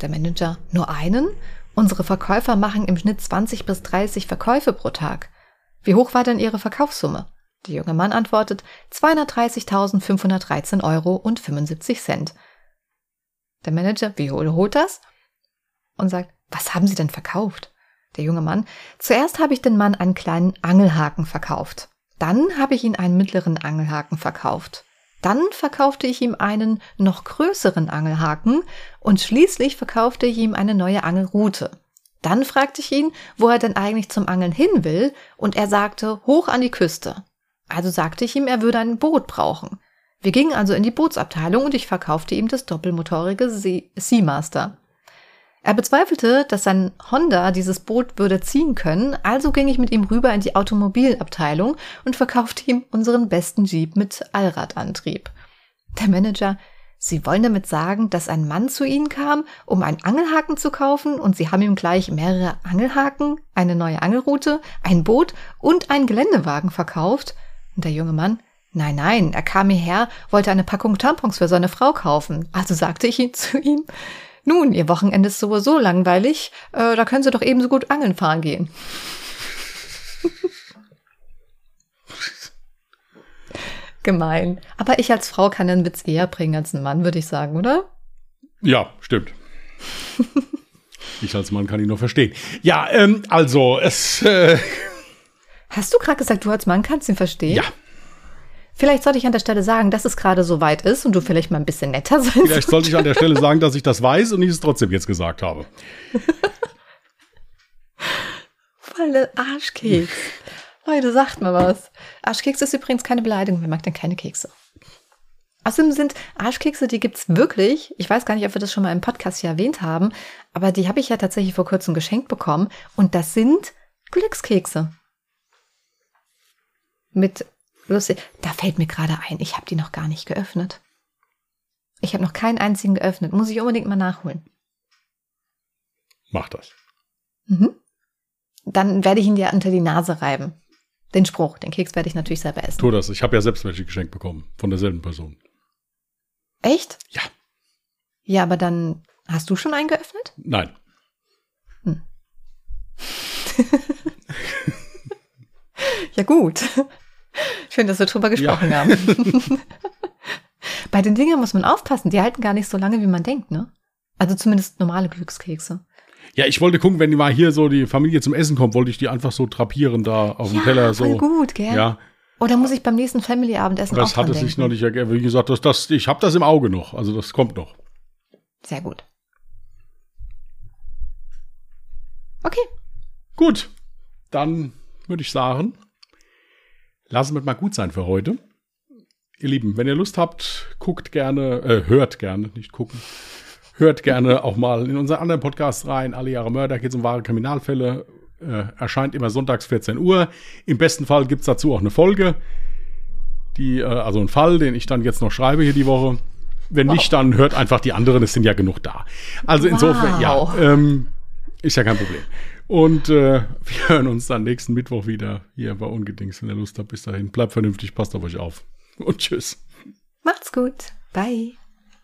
Der Manager, nur einen? Unsere Verkäufer machen im Schnitt 20 bis 30 Verkäufe pro Tag. Wie hoch war denn Ihre Verkaufssumme? Der junge Mann antwortet 230.513 Euro und 75 Cent. Der Manager wiederholt das und sagt, was haben Sie denn verkauft? Der junge Mann, zuerst habe ich den Mann einen kleinen Angelhaken verkauft. Dann habe ich ihm einen mittleren Angelhaken verkauft. Dann verkaufte ich ihm einen noch größeren Angelhaken und schließlich verkaufte ich ihm eine neue Angelrute. Dann fragte ich ihn, wo er denn eigentlich zum Angeln hin will, und er sagte, hoch an die Küste. Also sagte ich ihm, er würde ein Boot brauchen. Wir gingen also in die Bootsabteilung und ich verkaufte ihm das doppelmotorige Seamaster. Er bezweifelte, dass sein Honda dieses Boot würde ziehen können, also ging ich mit ihm rüber in die Automobilabteilung und verkaufte ihm unseren besten Jeep mit Allradantrieb. Der Manager, Sie wollen damit sagen, dass ein Mann zu Ihnen kam, um einen Angelhaken zu kaufen und Sie haben ihm gleich mehrere Angelhaken, eine neue Angelrute, ein Boot und einen Geländewagen verkauft? Und der junge Mann, Nein, nein, er kam hierher, wollte eine Packung Tampons für seine Frau kaufen. Also sagte ich ihn zu ihm, nun, Ihr Wochenende ist sowieso langweilig, äh, da können Sie doch ebenso gut angeln fahren gehen. Gemein. Aber ich als Frau kann den Witz eher bringen als ein Mann, würde ich sagen, oder? Ja, stimmt. ich als Mann kann ihn nur verstehen. Ja, ähm, also es. Äh, Hast du gerade gesagt, du als Mann kannst ihn verstehen? ja, Vielleicht sollte ich an der Stelle sagen, dass es gerade so weit ist und du vielleicht mal ein bisschen netter sein vielleicht sollte ich an der Stelle sagen, dass ich das weiß und ich es trotzdem jetzt gesagt habe. Volle Arschkeks. Leute, sagt mal was. Arschkeks ist übrigens keine Beleidigung. Wer mag denn keine Kekse? Außerdem sind Arschkekse, die gibt's wirklich. Ich weiß gar nicht, ob wir das schon mal im Podcast hier erwähnt haben, aber die habe ich ja tatsächlich vor kurzem geschenkt bekommen. Und das sind Glückskekse. Mit lustig. Da fällt mir gerade ein, ich habe die noch gar nicht geöffnet. Ich habe noch keinen einzigen geöffnet. Muss ich unbedingt mal nachholen. Mach das. Mhm. Dann werde ich ihn dir unter die Nase reiben. Den Spruch, den Keks werde ich natürlich selber essen. Tu das. Ich habe ja selbst welche geschenkt bekommen. Von derselben Person. Echt? Ja. Ja, aber dann hast du schon einen geöffnet? Nein. Ja, gut. Schön, dass wir drüber gesprochen haben. Bei den Dingern muss man aufpassen, die halten gar nicht so lange, wie man denkt, ne? Also zumindest normale Glückskekse. Ja, ich wollte gucken, wenn die mal hier so die Familie zum Essen kommt, wollte ich die einfach so drapieren da auf dem Teller. So. voll gut, gell? Ja, Oder muss ich beim nächsten Family-Abendessen das hatte sich noch nicht ergeben. Wie gesagt, das, das, ich habe das im Auge noch. Also das kommt noch. Sehr gut. Okay. Gut, dann würde ich sagen, lassen wir mal gut sein für heute. Ihr Lieben, wenn ihr Lust habt, guckt gerne, äh, hört gerne, nicht gucken, hört gerne auch mal in unseren anderen Podcast rein. Alle Jahre Mörder geht es um wahre Kriminalfälle. Äh, erscheint immer sonntags 14 Uhr. Im besten Fall gibt es dazu auch eine Folge, die, äh, also ein Fall, den ich dann jetzt noch schreibe hier die Woche. Wenn nicht, dann hört einfach die anderen, es sind ja genug da. Also insofern, Wow. ja, ähm, ist ja kein Problem. Und äh, wir hören uns dann nächsten Mittwoch wieder hier bei Ungedings, wenn ihr Lust habt. Bis dahin, bleibt vernünftig, passt auf euch auf. Und tschüss. Macht's gut. Bye.